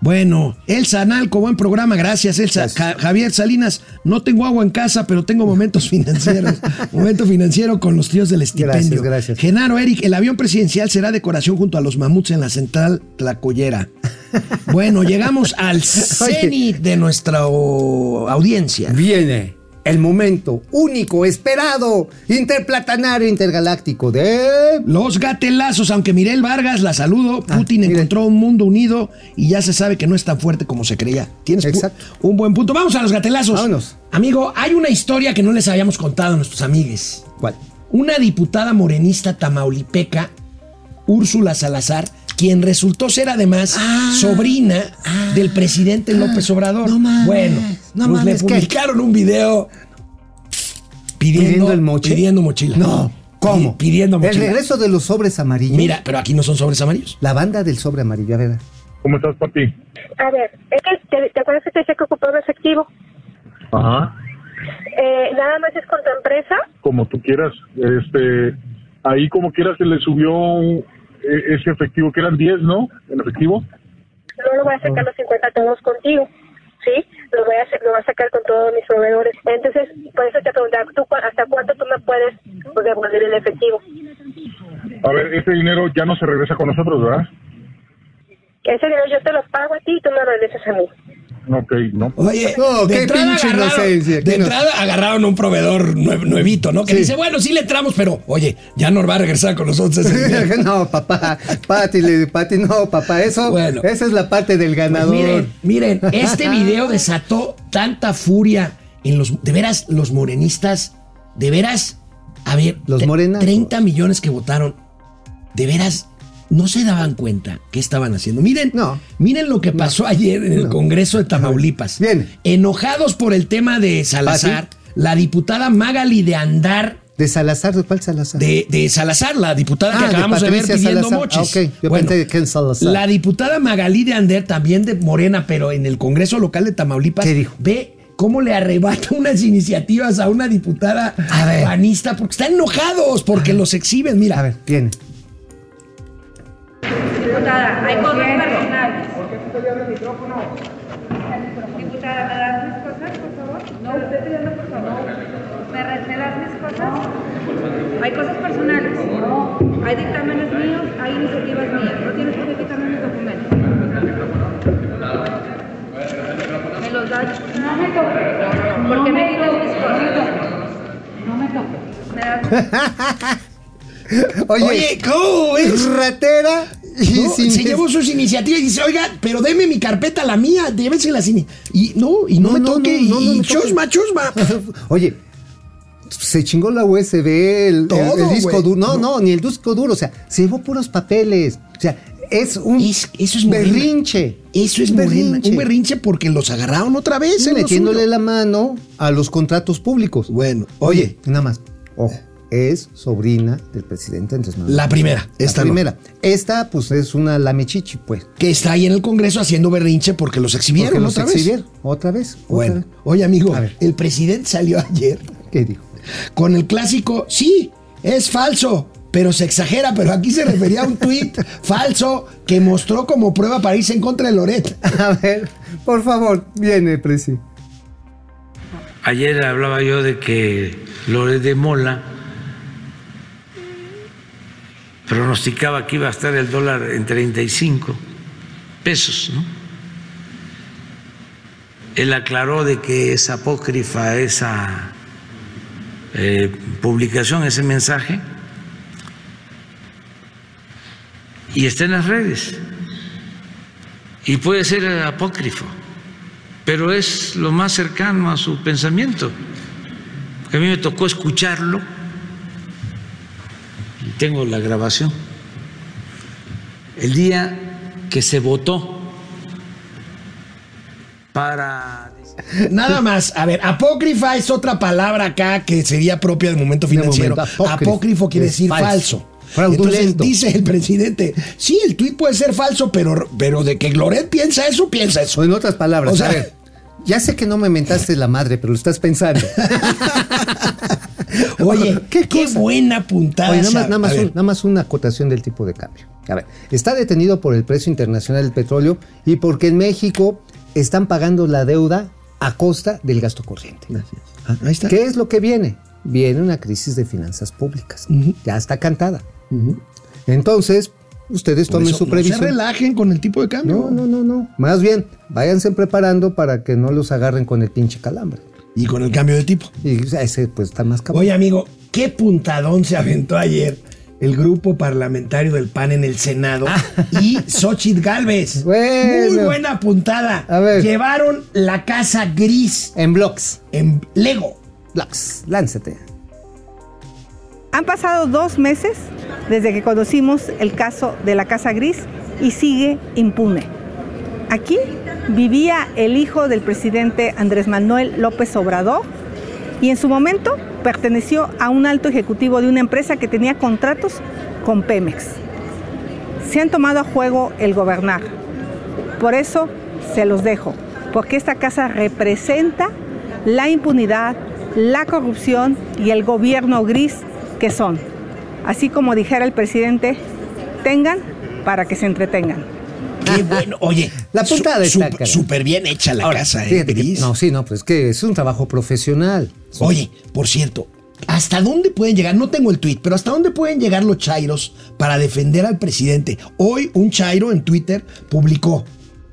Bueno, Elsa Analco, buen programa, gracias Elsa. Gracias. Javier Salinas, no tengo agua en casa, pero tengo momentos financieros. Momento financiero con los tíos del estipendio. Gracias, gracias. Genaro Eric, el avión presidencial será decoración junto a los mamuts en la central Tlacoyera. Bueno, llegamos al cenit de nuestra audiencia. Viene el momento único, esperado, interplatanario, intergaláctico de... Los gatelazos, aunque Mirel Vargas, la saludo, Putin mire. encontró un mundo unido y ya se sabe que no es tan fuerte como se creía. Tienes Exacto. un buen punto. Vamos a los gatelazos. Vámonos. Amigo, hay una historia que no les habíamos contado a nuestros amigues. ¿Cuál? Una diputada morenista tamaulipeca, Úrsula Salazar, quien resultó ser además sobrina del presidente López Obrador. Ah. no mames, bueno, no pues mames, le ¿qué? publicaron un video pidiendo, ¿Pidiendo el moche? pidiendo mochila. No, ¿cómo? Pi- Pidiendo El mochila. regreso de los sobres amarillos. Mira, pero aquí no son sobres amarillos. La banda del sobre amarillo, a ver. ¿Cómo estás, papi? A ver, es que te, ¿te acuerdas que te decía que ocupaba efectivo? Ajá. Eh, nada más es con tu empresa. Como tú quieras. Este, ahí como quieras se le subió un- ese efectivo, que eran 10, ¿no? En efectivo. No lo voy a sacar los 50 todos contigo, ¿sí? Lo voy a hacer, lo voy a sacar con todos mis proveedores. Entonces, por eso te preguntaba, ¿tú hasta cuánto tú me puedes pues, devolver el efectivo? A ver, ese dinero ya no se regresa con nosotros, ¿verdad? Ese dinero yo te lo pago a ti y tú me regresas a mí. Ok, no. Oye, No, qué pinche agarraron, inocencia, de entrada agarraron un proveedor nue- nuevito, ¿no? Que Sí. dice, bueno, sí le entramos, pero oye, ya nos va a regresar con nosotros no, papá, Pati, le- Pati, no, papá, eso, Bueno. esa es la parte del Pues ganador. miren, miren, este video desató tanta furia en los, de veras, los morenistas, de veras, a ver, Los morenazos. 30 millones que votaron, de veras, no se daban cuenta qué estaban haciendo. Miren, No. miren lo que pasó ayer en el No. Congreso de Tamaulipas. Bien. Enojados por el tema de Salazar, la diputada Magali de Andar ¿De Salazar? ¿De cuál Salazar? de, de Salazar, la diputada que Ah, acabamos de, ver pidiendo Salazar. moches. Ah. Yo pensé Salazar. La diputada Magalí de Ander, también de Morena, pero en el Congreso Local de Tamaulipas, ¿Qué dijo? ve cómo le arrebata unas iniciativas a una diputada A panista porque están enojados, porque los exhiben. Mira, A ver, viene. Diputada, hay cosas personales. ¿Por qué tú te el micrófono? Diputada, ¿me das mis cosas, por favor? No, le estoy pidiendo, por favor. ¿Me, re- ¿Me das mis cosas? Hay cosas personales. Hay dictámenes míos, hay iniciativas mías. No tienes por qué quitarme mis documentos. ¿Me los das? No me toques. ¿Por qué me quitas mis cosas? No me toques. ¿Me das Oye, Oye, ¿cómo es? ratera y No, sin se llevó sus iniciativas y dice, oiga, pero deme mi carpeta, la mía, llévense las ini-". Y no, y no, me toque, no, y chusma, chusma. Oye, se chingó la USB, el, el- Todo, el disco duro. No, no, ni el disco duro. O sea, se llevó puros papeles. O sea, es un Es- eso es berrinche. Eso es Un morena, un berrinche porque los agarraron otra vez. En metiéndole la mano a los contratos públicos. Bueno, Oye, nada más. Ojo, es sobrina del presidente Andrés Manuel. La primera, La esta no. primera. Esta, pues, es una lamechichi, pues. que está ahí en el Congreso haciendo berrinche porque los exhibieron Porque los otra vez. exhibieron. Otra vez. otra Bueno, vez. oye amigo, A ver. el presidente salió ayer ¿Qué dijo? con el clásico, sí, es falso, pero se exagera, pero aquí se refería a un tuit falso que mostró como prueba para irse en contra de Loret. A ver, por favor, viene, presi. Ayer hablaba yo de que Loret de Mola pronosticaba que iba a estar el dólar en 35 pesos, ¿no? Él aclaró de que es apócrifa esa eh, publicación, ese mensaje, y está en las redes. Y puede ser apócrifo, pero es lo más cercano a su pensamiento. Porque a mí me tocó escucharlo, tengo la grabación, el día que se votó para... Nada más, a ver, apócrifa es otra palabra acá que sería propia del momento De financiero. momento, apócrifo. apócrifo quiere Es decir falso. Entonces dice el presidente, sí, el tuit puede ser falso, pero, pero de que Loret piensa eso, piensa eso. En otras palabras, O sea- a ver, ya sé que no me mentaste la madre, pero lo estás pensando. Oye, qué, buena puntada. Oye, nada más, Sa- nada, más a un- ver. nada más una acotación del tipo de cambio. A ver, está detenido por el precio internacional del petróleo y porque en México están pagando la deuda a costa del gasto corriente. Ah, ahí está. ¿Qué es lo que viene? Viene una crisis de finanzas públicas. Ya está cantada. Entonces, ustedes tomen eso, su no previsión. se relajen con el tipo de cambio. No, no, no, no. Más bien, váyanse preparando para que no los agarren con el pinche calambre. Y con el cambio de tipo. Y ese pues está más cabrón. Oye, amigo, qué puntadón se aventó ayer el grupo parlamentario del PAN en el Senado y Xochitl Galvez. Ah. Bueno. Muy buena puntada. A ver. Llevaron la casa gris En blocks. en Lego. Blocks. Lánzate. Han pasado dos meses desde que conocimos el caso de la Casa Gris y sigue impune. Aquí vivía el hijo del presidente Andrés Manuel López Obrador y en su momento perteneció a un alto ejecutivo de una empresa que tenía contratos con Pemex. Se han tomado a juego el gobernar. Por eso se los dejo, porque esta casa representa la impunidad, la corrupción y el gobierno gris que son. Así como dijera el presidente, tengan para que se entretengan. Qué bueno. Oye, La puntada su- está, súper bien hecha la Ahora, casa, ¿eh? que- no, sí, no, pues que es un trabajo profesional. Oye, por cierto, ¿hasta dónde pueden llegar? No tengo el tweet, pero ¿hasta dónde pueden llegar los chairos para defender al presidente? Hoy un chairo en Twitter publicó.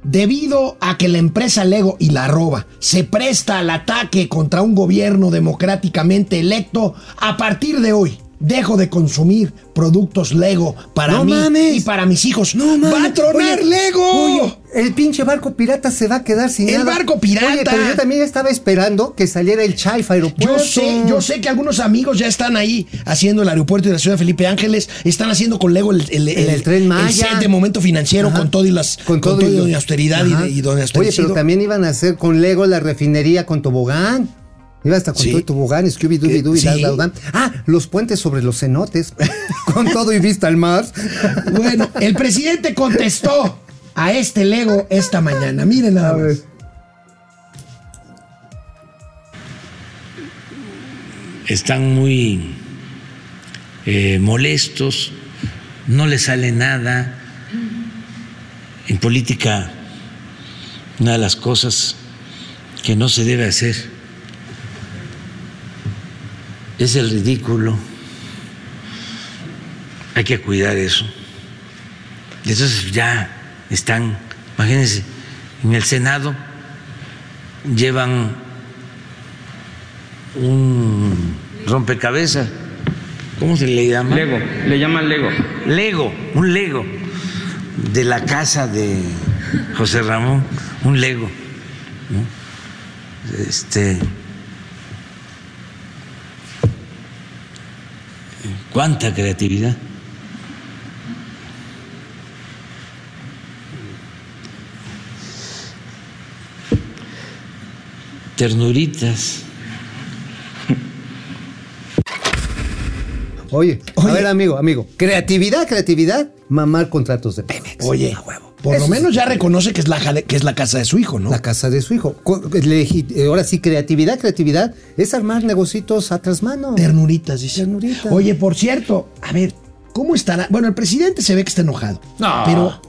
Debido a que la empresa Lego y la arroba se presta al ataque contra un gobierno democráticamente electo, a partir de hoy dejo de consumir productos Lego para No mí mames. y para mis hijos. No, mames. ¡Va a tronar Oye, Lego! oye, el pinche barco pirata se va a quedar sin El nada. barco pirata. Oye, pero yo también estaba esperando que saliera el Chaifa aeropuerto. Yo sé, yo sé que algunos amigos ya están ahí haciendo el aeropuerto de la ciudad de Felipe Ángeles, están haciendo con Lego el, el, El- el Tren Maya. set de momento financiero Ajá. con todo y las con, todo, y doña austeridad y, y doña Oye, pero también iban a hacer con Lego la refinería con tobogán. Iba hasta con Sí. todo y Dooby Que- sí. da, da, da. Ah, los puentes sobre los cenotes. con todo y vista al mar. Bueno, el presidente contestó a este Lego esta mañana. Miren nada A más. ver. están muy eh, molestos, no les sale nada. En política, una de las cosas que no se debe hacer es el ridículo. Hay que cuidar eso. Y entonces ya están, imagínense, en el Senado llevan un rompecabezas. ¿Cómo se le llama? Lego, le llaman Lego. Lego, un Lego de la casa de José Ramón, un Lego. ¿no? Este. ¿Cuánta creatividad? Ternuritas. Oye, Oye. a ver, amigo, amigo. Creatividad, creatividad, mamar contratos de Pemex. Oye, A huevo. Por lo menos ya reconoce que es la, que es la casa de su hijo, ¿no? La casa de su hijo. Legi- eh, Ahora sí, creatividad, creatividad es armar negocios a tras mano. Ternuritas, dice. Ternuritas. Oye, por cierto, a ver, ¿cómo estará? Bueno, el presidente se ve que está enojado. No. Pero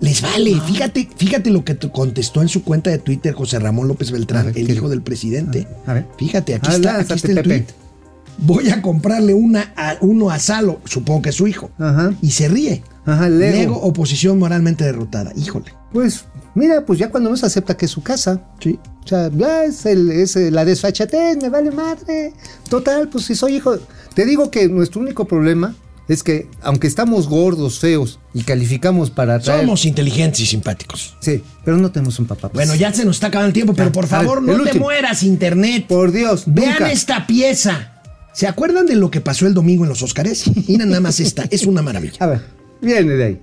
les vale. Fíjate, fíjate lo que te contestó en su cuenta de Twitter José Ramón López Beltrán, ver, el ¿qué hijo del presidente. A ver. Fíjate, aquí Ah, está, aquí está el tweet. Voy a comprarle una a, uno a Salo, supongo que es su hijo. Ajá. Y se ríe. Ajá, Lego. oposición moralmente derrotada. Híjole. Pues, mira, pues ya cuando no se acepta que es su casa. Sí. O sea, ya es, el, es el- la desfachatez, me vale madre. Total, pues si soy hijo. Te digo que nuestro único problema es que, aunque estamos gordos, feos y calificamos para. Somos inteligentes y simpáticos. Sí, pero no tenemos un papá. pues. Bueno, ya se nos está acabando el tiempo, pero por favor, ver, no te mueras, Internet. Por Dios, Vean esta pieza. ¿Se acuerdan de lo que pasó el domingo en los Óscares? Mira nada más esta, es una maravilla. A ver, viene de ahí.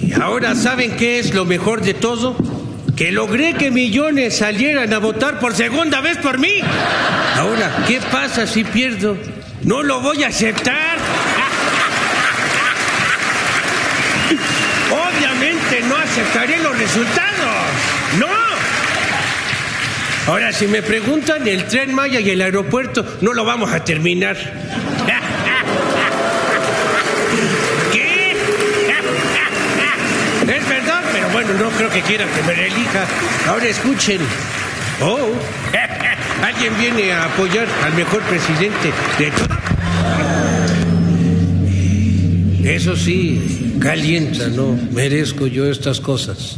Y ahora saben qué es lo mejor de todo? Que logré que millones salieran a votar por segunda vez por mí. Ahora, ¿qué pasa si pierdo? No lo voy a aceptar. Obviamente no aceptaré los resultados. No. Ahora, si me preguntan, el tren Maya y el aeropuerto no lo vamos a terminar. no creo que quieran que me relija. Ahora escuchen. Oh, alguien viene a apoyar al mejor presidente de todo. Eso sí, calienta, ¿no? Merezco yo estas cosas.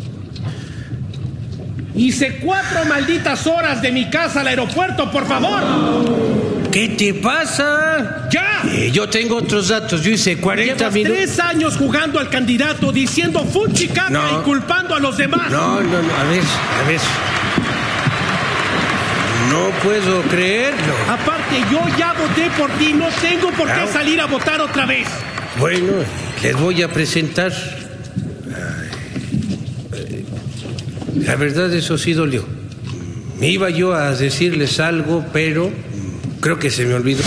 Hice cuatro malditas horas de mi casa al aeropuerto, por favor. ¿Qué te pasa? ¡Ya! Eh, yo tengo otros datos. Yo hice 40 Llevas minutos. tres años jugando al candidato, diciendo fuchicaca No. y culpando a los demás. No, no, no. A ver, a ver. No puedo creerlo. Aparte, yo ya voté por ti, no tengo por qué salir a votar otra vez. Bueno, les voy a presentar. La verdad, eso sí dolió. Me iba yo a decirles algo, pero creo que se me olvidó.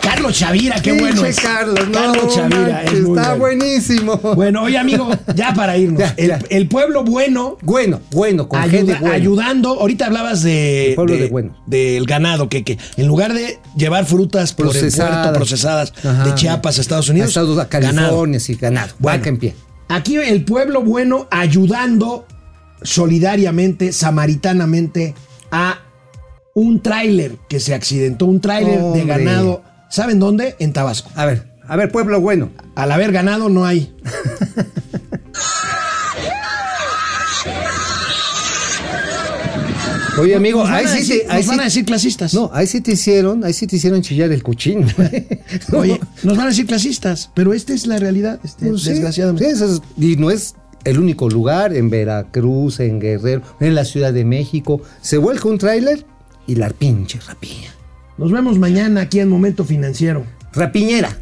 Carlos Chavira, qué Pinche bueno es. Carlos, no, Carlos Chavira es muy está bueno. buenísimo. Bueno, oye amigo, ya para irnos. Ya, el, ya. el pueblo bueno Bueno, bueno, con G de ayuda- bueno. ayudando. Ahorita hablabas de, El pueblo de bueno. del ganado, que, que en lugar de llevar frutas por el Procesadas. puerto procesadas Ajá. de Chiapas a Estados Unidos, A Estados a ganado. California, sí, ganado. Bueno. Vaca en pie. Aquí el pueblo bueno ayudando solidariamente, samaritanamente a un tráiler que se accidentó, un tráiler de ganado. ¿Saben dónde? En Tabasco. A ver, a ver, pueblo bueno. Al haber ganado no hay. Oye, amigo, ahí sí, decir- te, ahí nos van a decir clasistas. No, ahí sí te hicieron, ahí sí te hicieron chillar el cochino. Oye, nos van a decir clasistas, pero esta es la realidad, este, Pues desgraciadamente. sí, eso es- y no es el único lugar, en Veracruz, en Guerrero, en la Ciudad de México. Se vuelca un tráiler y la pinche rapiña. Nos vemos mañana aquí en Momento Financiero. Rapiñera.